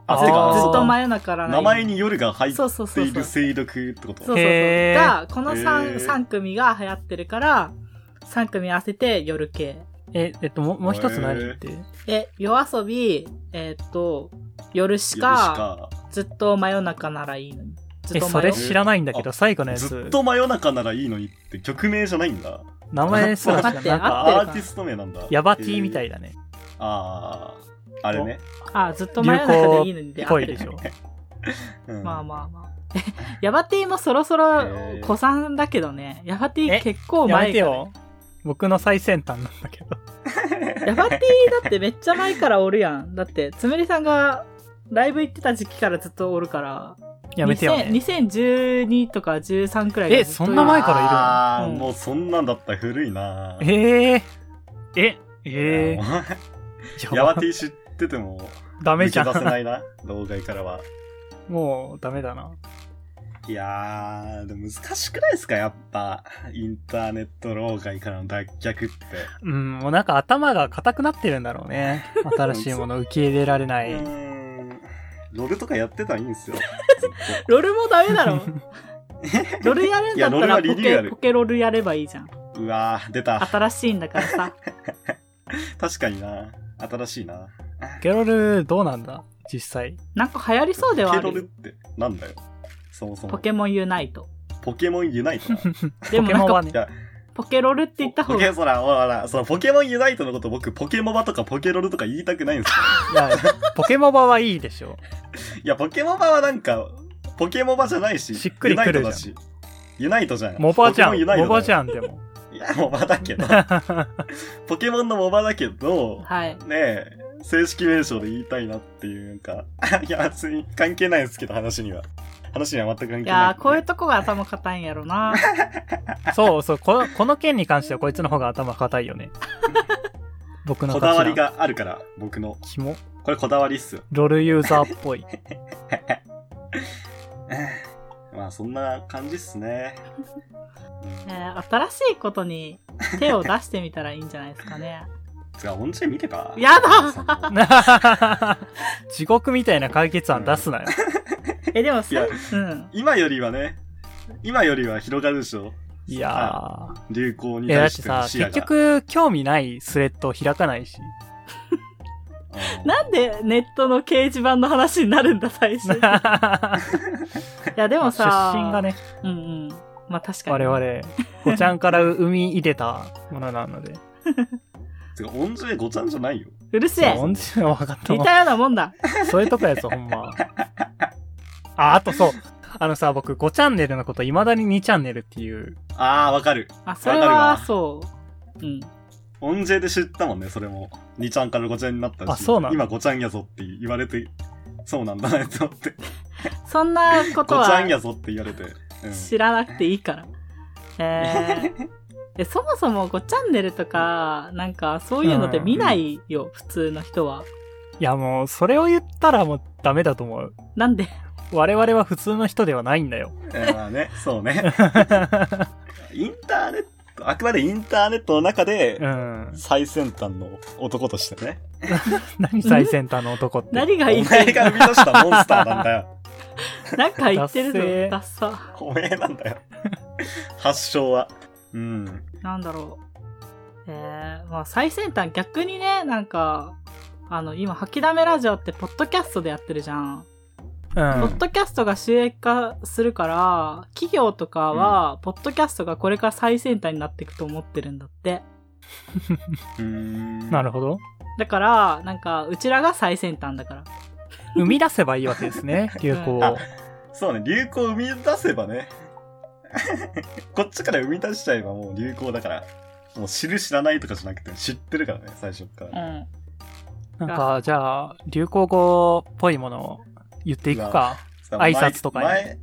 [SPEAKER 3] あ、てか、
[SPEAKER 2] ずっと真夜中からない。
[SPEAKER 3] 名前に夜が入って
[SPEAKER 2] そうそう。
[SPEAKER 3] いる勢力ってこと？
[SPEAKER 2] そうそうそう。が、この
[SPEAKER 3] へ
[SPEAKER 2] 3,
[SPEAKER 3] ー
[SPEAKER 2] 三組が流行ってるから、3組合わせて夜系。
[SPEAKER 1] え、えっと、もうもう一つ何って。
[SPEAKER 2] え、夜遊び、えーっと、夜し
[SPEAKER 3] 夜し
[SPEAKER 2] か、
[SPEAKER 3] か。
[SPEAKER 2] ずっと真夜中ならいいのに。っと
[SPEAKER 1] それ知らないんだけど、
[SPEAKER 3] あ
[SPEAKER 1] 最後のやつ
[SPEAKER 3] ずっ、と真夜中ならいいのにって曲名じゃないんだ。
[SPEAKER 1] 名前すら知ら
[SPEAKER 2] 待って
[SPEAKER 1] なんか、
[SPEAKER 3] アーティスト名なんだ。
[SPEAKER 1] ヤバティみたい
[SPEAKER 3] だ。
[SPEAKER 1] だね。
[SPEAKER 3] ああ、あれね。
[SPEAKER 2] あ、ずっと真夜中でいいのにで
[SPEAKER 1] っぽいでしょ。
[SPEAKER 3] うん
[SPEAKER 2] まあまあまあ。ヤバティもそろそろ
[SPEAKER 3] へー
[SPEAKER 2] 子さんだけどね。ヤバティ
[SPEAKER 1] え
[SPEAKER 2] 結構前から。
[SPEAKER 1] てよ。僕の最先端なんだけど。
[SPEAKER 2] ヤバティだってめっちゃ前からおるやん。だって、つむりさんがライブ行ってた時期からずっとおるから。
[SPEAKER 1] やめてよ
[SPEAKER 2] 2000
[SPEAKER 1] ね。
[SPEAKER 2] 2012とか13くらい
[SPEAKER 1] えそんな前からいるの？
[SPEAKER 2] うん
[SPEAKER 3] もうそんなんだったら古いな
[SPEAKER 1] えええ、ええ
[SPEAKER 3] ヤバティ知ってても、
[SPEAKER 1] ダメじゃ
[SPEAKER 3] 抜け出せ
[SPEAKER 1] ん。
[SPEAKER 3] ないな、動画からは。
[SPEAKER 1] もうダメだな。
[SPEAKER 3] いやー、でも難しくないですかやっぱ、インターネット老害からの脱却って。
[SPEAKER 1] うん、もうなんか頭が硬くなってるんだろうね。新しいもの受け入れられな
[SPEAKER 3] う
[SPEAKER 1] い。
[SPEAKER 3] ロルとかやってたらいいんですよ。
[SPEAKER 2] ロルもダメだろ。ロルやるんだったらポケポケロルやればいいじゃん。
[SPEAKER 3] とうわー、出た。
[SPEAKER 2] 新しいんだからさ。
[SPEAKER 3] 確かにな。新しいな。
[SPEAKER 1] ケロルどうなんだ？実際。
[SPEAKER 2] なんか流行りそうでは
[SPEAKER 3] ポ
[SPEAKER 2] あるよ。
[SPEAKER 3] ケロルってなんだよ。そもそも。
[SPEAKER 2] ポケモンユナイト。
[SPEAKER 3] ポケモンユナイトな。
[SPEAKER 2] でもなんか
[SPEAKER 1] ね
[SPEAKER 2] ポケロルって言った方が。
[SPEAKER 3] ポケ、そら、ほら、ほら、そのポケモンユナイトのこと僕、ポケモバとかポケロルとか言いたくないんですよ。
[SPEAKER 1] いや、ポケモバはいいでしょ。
[SPEAKER 3] いや、ポケモバはなんか、ポケモバじゃないし、
[SPEAKER 1] しっくりくる
[SPEAKER 3] ユナイトだし。ユナイトじゃん。
[SPEAKER 1] モバじゃん。
[SPEAKER 3] ポケモンユナイトだよ
[SPEAKER 1] モバじゃん、でも。
[SPEAKER 3] いや、モバだけど。ポケモンのモバだけど、
[SPEAKER 2] はい。
[SPEAKER 3] ねえ、正式名称で言いたいなっていう、なんか、いや、別に関係ないですけど、話には。話には全く関係ない。
[SPEAKER 2] いやー、こういうとこが頭固いんやろな。
[SPEAKER 1] そうそう、この、この件に関してはこいつの方が頭固いよね。僕の
[SPEAKER 3] こだわり
[SPEAKER 1] が。
[SPEAKER 3] があるから、僕の。
[SPEAKER 1] キモ。
[SPEAKER 3] これこだわりっすよ。
[SPEAKER 1] ロルユーザーっぽい。
[SPEAKER 3] まあ、そんな感じっすね。うん
[SPEAKER 2] えー新しいことに手を出してみたらいいんじゃないですかね。
[SPEAKER 3] つか、音声見てか
[SPEAKER 2] やだ
[SPEAKER 1] 地獄みたいな解決案出すなよ。
[SPEAKER 2] え、でもさうん。
[SPEAKER 3] 今よりはね、今よりは広がるでしょ。
[SPEAKER 1] いや
[SPEAKER 3] 流行に
[SPEAKER 1] ー。いや、だっ
[SPEAKER 3] 対してて
[SPEAKER 1] さ。結局、興味ないスレッドを開かないし。
[SPEAKER 2] なんでネットの掲示板の話になるんだ、最初。いや、でもさ、
[SPEAKER 1] 出身がね、
[SPEAKER 2] うんうん。まあ確かに。
[SPEAKER 1] 我々、ごちゃんから生み入れたものなので。
[SPEAKER 3] てか、音声ごちゃんじゃないよ。
[SPEAKER 2] うるせえ
[SPEAKER 1] 音声は分かったわ
[SPEAKER 2] 似たようなもんだ。
[SPEAKER 1] そういうとこやつ、ほんま。あ、あとそう。あのさ、僕5チャンネルのこと未だに2チャンネルっていう。
[SPEAKER 3] あー、わかる。
[SPEAKER 2] あ、それは、そう。うん。
[SPEAKER 3] 音声で知ったもんね、それも。2ちゃんから5ちゃんになったし。
[SPEAKER 1] あそうなんだ
[SPEAKER 3] 今5ちゃんやぞって言われて、そうなんだねって思って。
[SPEAKER 2] そんなこと
[SPEAKER 3] 5ちゃん
[SPEAKER 2] は
[SPEAKER 3] やぞって言われて。うん。
[SPEAKER 2] 知らなくていいから。えー、えそもそも5チャンネルとか、なんかそういうのって見ないよ、普通の人は。
[SPEAKER 1] いやもう、それを言ったらもうダメだと思う。
[SPEAKER 2] なんで？
[SPEAKER 1] 我々は普通の人ではないんだよ。
[SPEAKER 3] えーまあね、そうね。インターネット、あくまでインターネットの中で
[SPEAKER 1] う、ん。
[SPEAKER 3] 最先端の男としてね。
[SPEAKER 1] 何最先端の男って。
[SPEAKER 2] 何が
[SPEAKER 3] お
[SPEAKER 2] 言いたい
[SPEAKER 3] 前が生み出したモンスターなんだよ。
[SPEAKER 2] なんか言ってるぞ
[SPEAKER 1] ダッ
[SPEAKER 2] サ。
[SPEAKER 3] おめえなんだよ。発祥は。うん。
[SPEAKER 2] なんだろう。えー、まあ最先端逆にね、なんか、あの、今、吐きだめラジオってポッドキャストでやってるじゃん。
[SPEAKER 1] うん。
[SPEAKER 2] ポッドキャストが収益化するから、企業とかは、ポッドキャストがこれから最先端になっていくと思ってるんだって。
[SPEAKER 1] なるほど。
[SPEAKER 2] だから、なんか、うちらが最先端だから。
[SPEAKER 1] 生み出せばいいわけですね、流行
[SPEAKER 3] あ
[SPEAKER 1] を。
[SPEAKER 3] そうね、流行を生み出せばね。こっちから生み出しちゃえばもう流行だから。もう知る知らないとかじゃなくて知ってるからね、最初か
[SPEAKER 2] う
[SPEAKER 3] ら。
[SPEAKER 2] ん。
[SPEAKER 1] なんか、じゃあ、流行語っぽいものを言っていくか。
[SPEAKER 3] さ
[SPEAKER 1] 挨拶とかに
[SPEAKER 3] 前、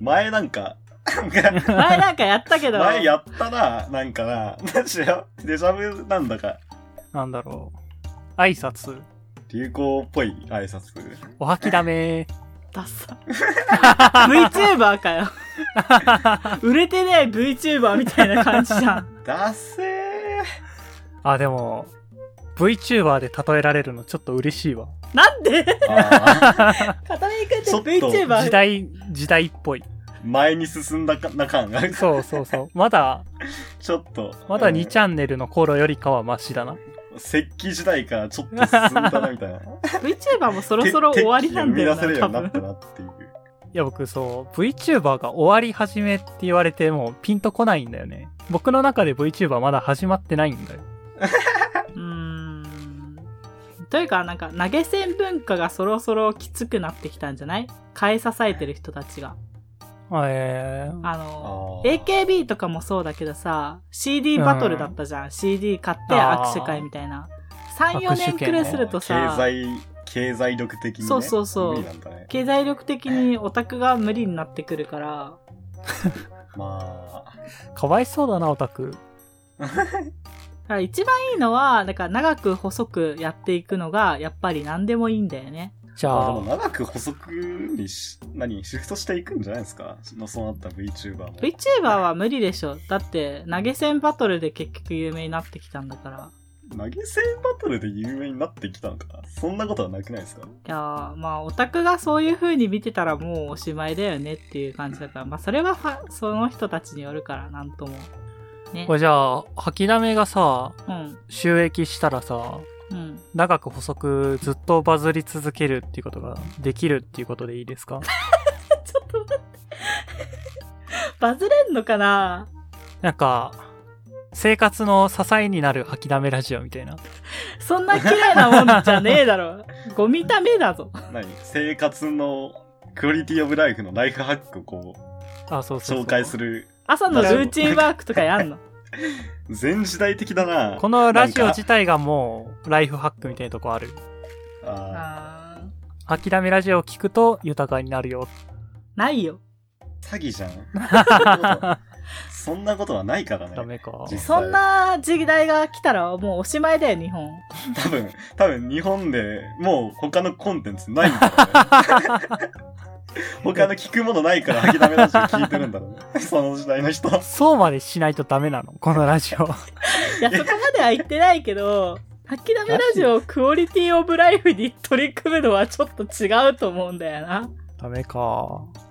[SPEAKER 3] 前なんか、
[SPEAKER 2] 前なんかやったけど、
[SPEAKER 3] 前やったな、なんかな。マジよ。デジャブなんだか。
[SPEAKER 1] なんだろう。挨拶。
[SPEAKER 3] 流行っぽい挨拶。
[SPEAKER 1] お吐きだめ。
[SPEAKER 2] ダッサ。VTuber かよ。売れてねえ VTuber みたいな感じじゃん。
[SPEAKER 3] ダッセー。
[SPEAKER 1] あ、でも、VTuber で例えられるのちょっと嬉しいわ。
[SPEAKER 2] なんで？
[SPEAKER 3] あ
[SPEAKER 2] 片目くんって
[SPEAKER 3] ちょっと
[SPEAKER 2] VTuber
[SPEAKER 1] 時代、時代っぽい。
[SPEAKER 3] ー前に進んだかな感が。
[SPEAKER 1] そうそうそう。まだ、
[SPEAKER 3] ちょっと。
[SPEAKER 1] まだ2
[SPEAKER 3] ン
[SPEAKER 1] チャンネルの頃よりかはマシだな。
[SPEAKER 3] 石器時代からちょっと進んだな、みたいな。
[SPEAKER 2] VTuber もそろそろ終わりなんだよな、
[SPEAKER 3] 生み出せるよ
[SPEAKER 2] 多分。
[SPEAKER 3] うになったなっていう。
[SPEAKER 1] いや、僕そう、VTuber が終わり始めって言われてもピンとこないんだよね。僕の中で VTuber まだ始まってないんだよ。
[SPEAKER 2] というか、なんか、投げ銭文化がそろそろきつくなってきたんじゃない？買い支えてる人たちが。
[SPEAKER 1] えー、
[SPEAKER 2] あの、AKB とかもそうだけどさ、CD バトルだったじゃん。CD 買って握手会みたいな。3、4年くらいすると
[SPEAKER 3] 経
[SPEAKER 2] さ、
[SPEAKER 3] 済、経済力的に、ね。
[SPEAKER 2] そうそうそう
[SPEAKER 3] ね。
[SPEAKER 2] 経済力的にオタクが無理になってくるから、
[SPEAKER 3] まあ、
[SPEAKER 1] かわいそうだな、オタク。
[SPEAKER 2] だから一番いいのは、だから長く細くやっていくのが、やっぱり何でもいいんだよね。
[SPEAKER 1] じゃ
[SPEAKER 3] まあでも
[SPEAKER 1] あ、
[SPEAKER 3] 長く補足にし、何、シフトしていくんじゃないですか？のそうなった VTuber も。
[SPEAKER 2] VTuber は無理でしょ。だって、投げ銭バトルで結局有名になってきたんだから。
[SPEAKER 3] 投げ銭バトルで有名になってきたのかそんなことはなくないですか？
[SPEAKER 2] いやーまあ、オタクがそういう風に見てたらもうおしまいだよねっていう感じだから、まあ、それはその人たちによるから、なんとも。ね
[SPEAKER 1] こ。れじゃあ、吐きだめがさ、
[SPEAKER 2] うん。
[SPEAKER 1] 収益したらさ、
[SPEAKER 2] うん。
[SPEAKER 1] 長く細くずっとバズり続けるっていうことができるっていうことでいいですか？
[SPEAKER 2] ちょっと待って。バズれんのかな？
[SPEAKER 1] なんか、生活の支えになる吐きだめラジオみたいな。
[SPEAKER 2] そんな綺麗なもんじゃねえだろ。ゴミためだぞ。
[SPEAKER 3] 何？生活のクオリティオブライフのライフハックをこ
[SPEAKER 1] あ、そう
[SPEAKER 3] う、
[SPEAKER 1] そうそう。
[SPEAKER 3] 紹介する。
[SPEAKER 2] 朝のルーチンワークとかやんの？
[SPEAKER 3] 全時代的だな。
[SPEAKER 1] このラジオ自体がもう、ライフハックみたいなとこある。
[SPEAKER 3] あ
[SPEAKER 2] あー
[SPEAKER 1] 吐きだめラジオを聞くと豊かになるよ。
[SPEAKER 2] ないよ。
[SPEAKER 3] ー詐欺じゃん。そんなことはないからね。
[SPEAKER 1] ダメか。
[SPEAKER 2] そんな時代が来たらもうおしまいだよ、日本。
[SPEAKER 3] 多分、多分日本でもう他のコンテンツないんだろうね。他の聞くものないから吐きだめラジオ聞いてるんだろうね。その時代の人。
[SPEAKER 1] そうまでしないとダメなのこのラジオ。
[SPEAKER 2] いや、そこまでは言ってないけど、吐きだめラジオクオリティオブライフに取り組むのはちょっと違うと思うんだよな。
[SPEAKER 1] ダメか。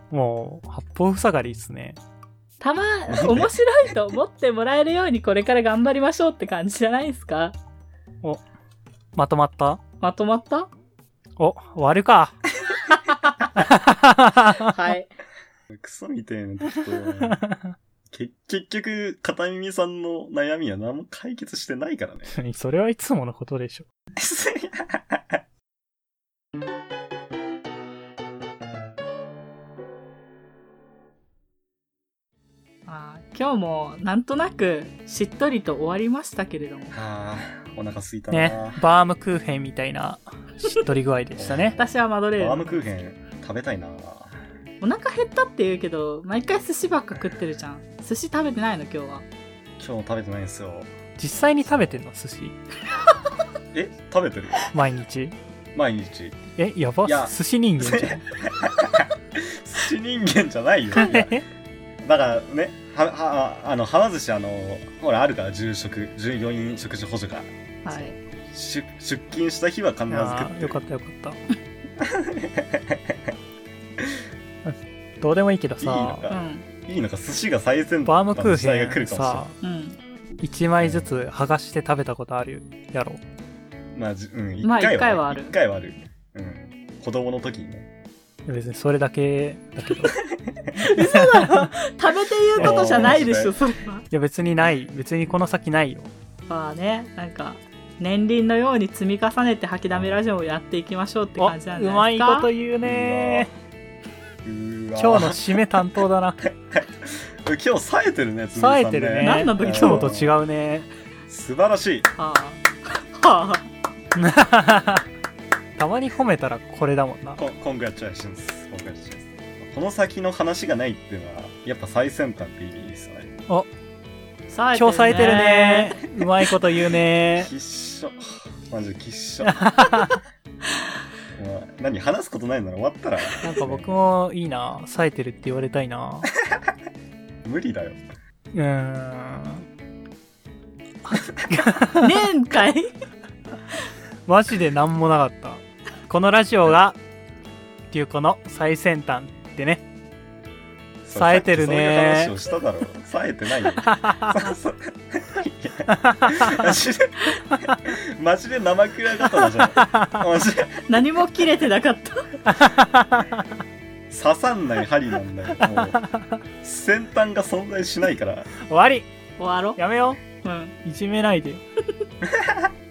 [SPEAKER 1] もう、八方塞がりですね。
[SPEAKER 2] たま、面白いと思ってもらえるようにこれから頑張りましょうって感じじゃないですか？
[SPEAKER 1] まとまった？
[SPEAKER 2] まとまった？
[SPEAKER 1] お、終わるか。
[SPEAKER 2] はい。
[SPEAKER 3] クソみたいなことはけ結局、片耳さんの悩みは何も解決してないからね。
[SPEAKER 1] それはいつものことでしょ。
[SPEAKER 2] まあ、今日もなんとなくしっとりと終わりましたけれども。
[SPEAKER 3] ああ、お腹すいたな。
[SPEAKER 1] ね、バームクーヘンみたいなしっとり具合でしたね。
[SPEAKER 2] 私はマドレーヌ。
[SPEAKER 3] バームクーヘン食べたいな。
[SPEAKER 2] お腹減ったって言うけど、毎回寿司ばっか食ってるじゃん。寿司食べてないの今日は。
[SPEAKER 3] 今日も食べてないんですよ。
[SPEAKER 1] 実際に食べてんの寿司？
[SPEAKER 3] え食べてる？
[SPEAKER 1] 毎日？
[SPEAKER 3] 毎日。
[SPEAKER 1] え、やば
[SPEAKER 3] いや
[SPEAKER 1] 寿司人間じゃん。
[SPEAKER 3] 寿司人間じゃないよ。いやだからね、は、は、あの、はま寿司あの、ほら、あるから、住職、従業員食事補助が。
[SPEAKER 2] はい。
[SPEAKER 3] 出出勤した日は必ず食
[SPEAKER 1] あ
[SPEAKER 3] って
[SPEAKER 1] よかったよかった。どうでもいいけど
[SPEAKER 3] いいの
[SPEAKER 1] さ、
[SPEAKER 2] う
[SPEAKER 3] か、
[SPEAKER 2] ん。
[SPEAKER 3] いいのか、寿司が最先
[SPEAKER 1] バームクー
[SPEAKER 3] 端の時代が来
[SPEAKER 1] ヘン
[SPEAKER 3] るかも
[SPEAKER 1] さ、
[SPEAKER 2] うん。
[SPEAKER 1] 1枚ずつ剥がして食べたことあるやろ。
[SPEAKER 3] まあ、じうん、一
[SPEAKER 2] まあ
[SPEAKER 3] 回は、
[SPEAKER 2] 一回はある
[SPEAKER 3] 一回はある。うん。子供の時にね。
[SPEAKER 1] 別にそれだけだけど。い
[SPEAKER 2] 嘘だろ食べて言うことじゃないでしょ、それは。
[SPEAKER 1] や別にない。別にこの先ないよ。
[SPEAKER 2] まあね、なんか、年輪のように積み重ねて吐きだめラジオをやっていきましょうって
[SPEAKER 1] お
[SPEAKER 2] 感じなんじ
[SPEAKER 1] う
[SPEAKER 2] ゃないですか。
[SPEAKER 1] まいこと言うね今日の締め担当だな。
[SPEAKER 3] 今日冴えてるね、つぶさん
[SPEAKER 1] 冴えてるね。
[SPEAKER 2] 何の時？
[SPEAKER 1] いつもと違うね。
[SPEAKER 3] 素晴らしい。
[SPEAKER 2] はあ。はあ。
[SPEAKER 1] たまに褒めたらこれだもんな。
[SPEAKER 3] Con congratulations。Congratulations。この先の話がないっていうのは、やっぱ最先端って意味ですよね。
[SPEAKER 2] さ
[SPEAKER 1] 今日冴えてるね。うまいこと言うね。
[SPEAKER 3] きっしょ。マジできっしょ。何話すことないなら終わったら？
[SPEAKER 1] なんか僕もいいな。冴えてるって言われたいな。
[SPEAKER 3] 無理だよ。
[SPEAKER 1] うーん。
[SPEAKER 2] 年会？
[SPEAKER 1] マジでなんもなかった。このラジオが、っていうこの最先端ってね。冴えてるね
[SPEAKER 3] そういう話をしただろう。冴えてないよ。マジで、マジで生クラ刀じゃん。マジで
[SPEAKER 2] 何も切れてなかった。
[SPEAKER 3] 刺さんない針なんだよ。もう、先端が存在しないから。
[SPEAKER 1] 終わり
[SPEAKER 2] 終わろ
[SPEAKER 1] やめよ
[SPEAKER 2] う。うん。
[SPEAKER 1] ういじめないでよ。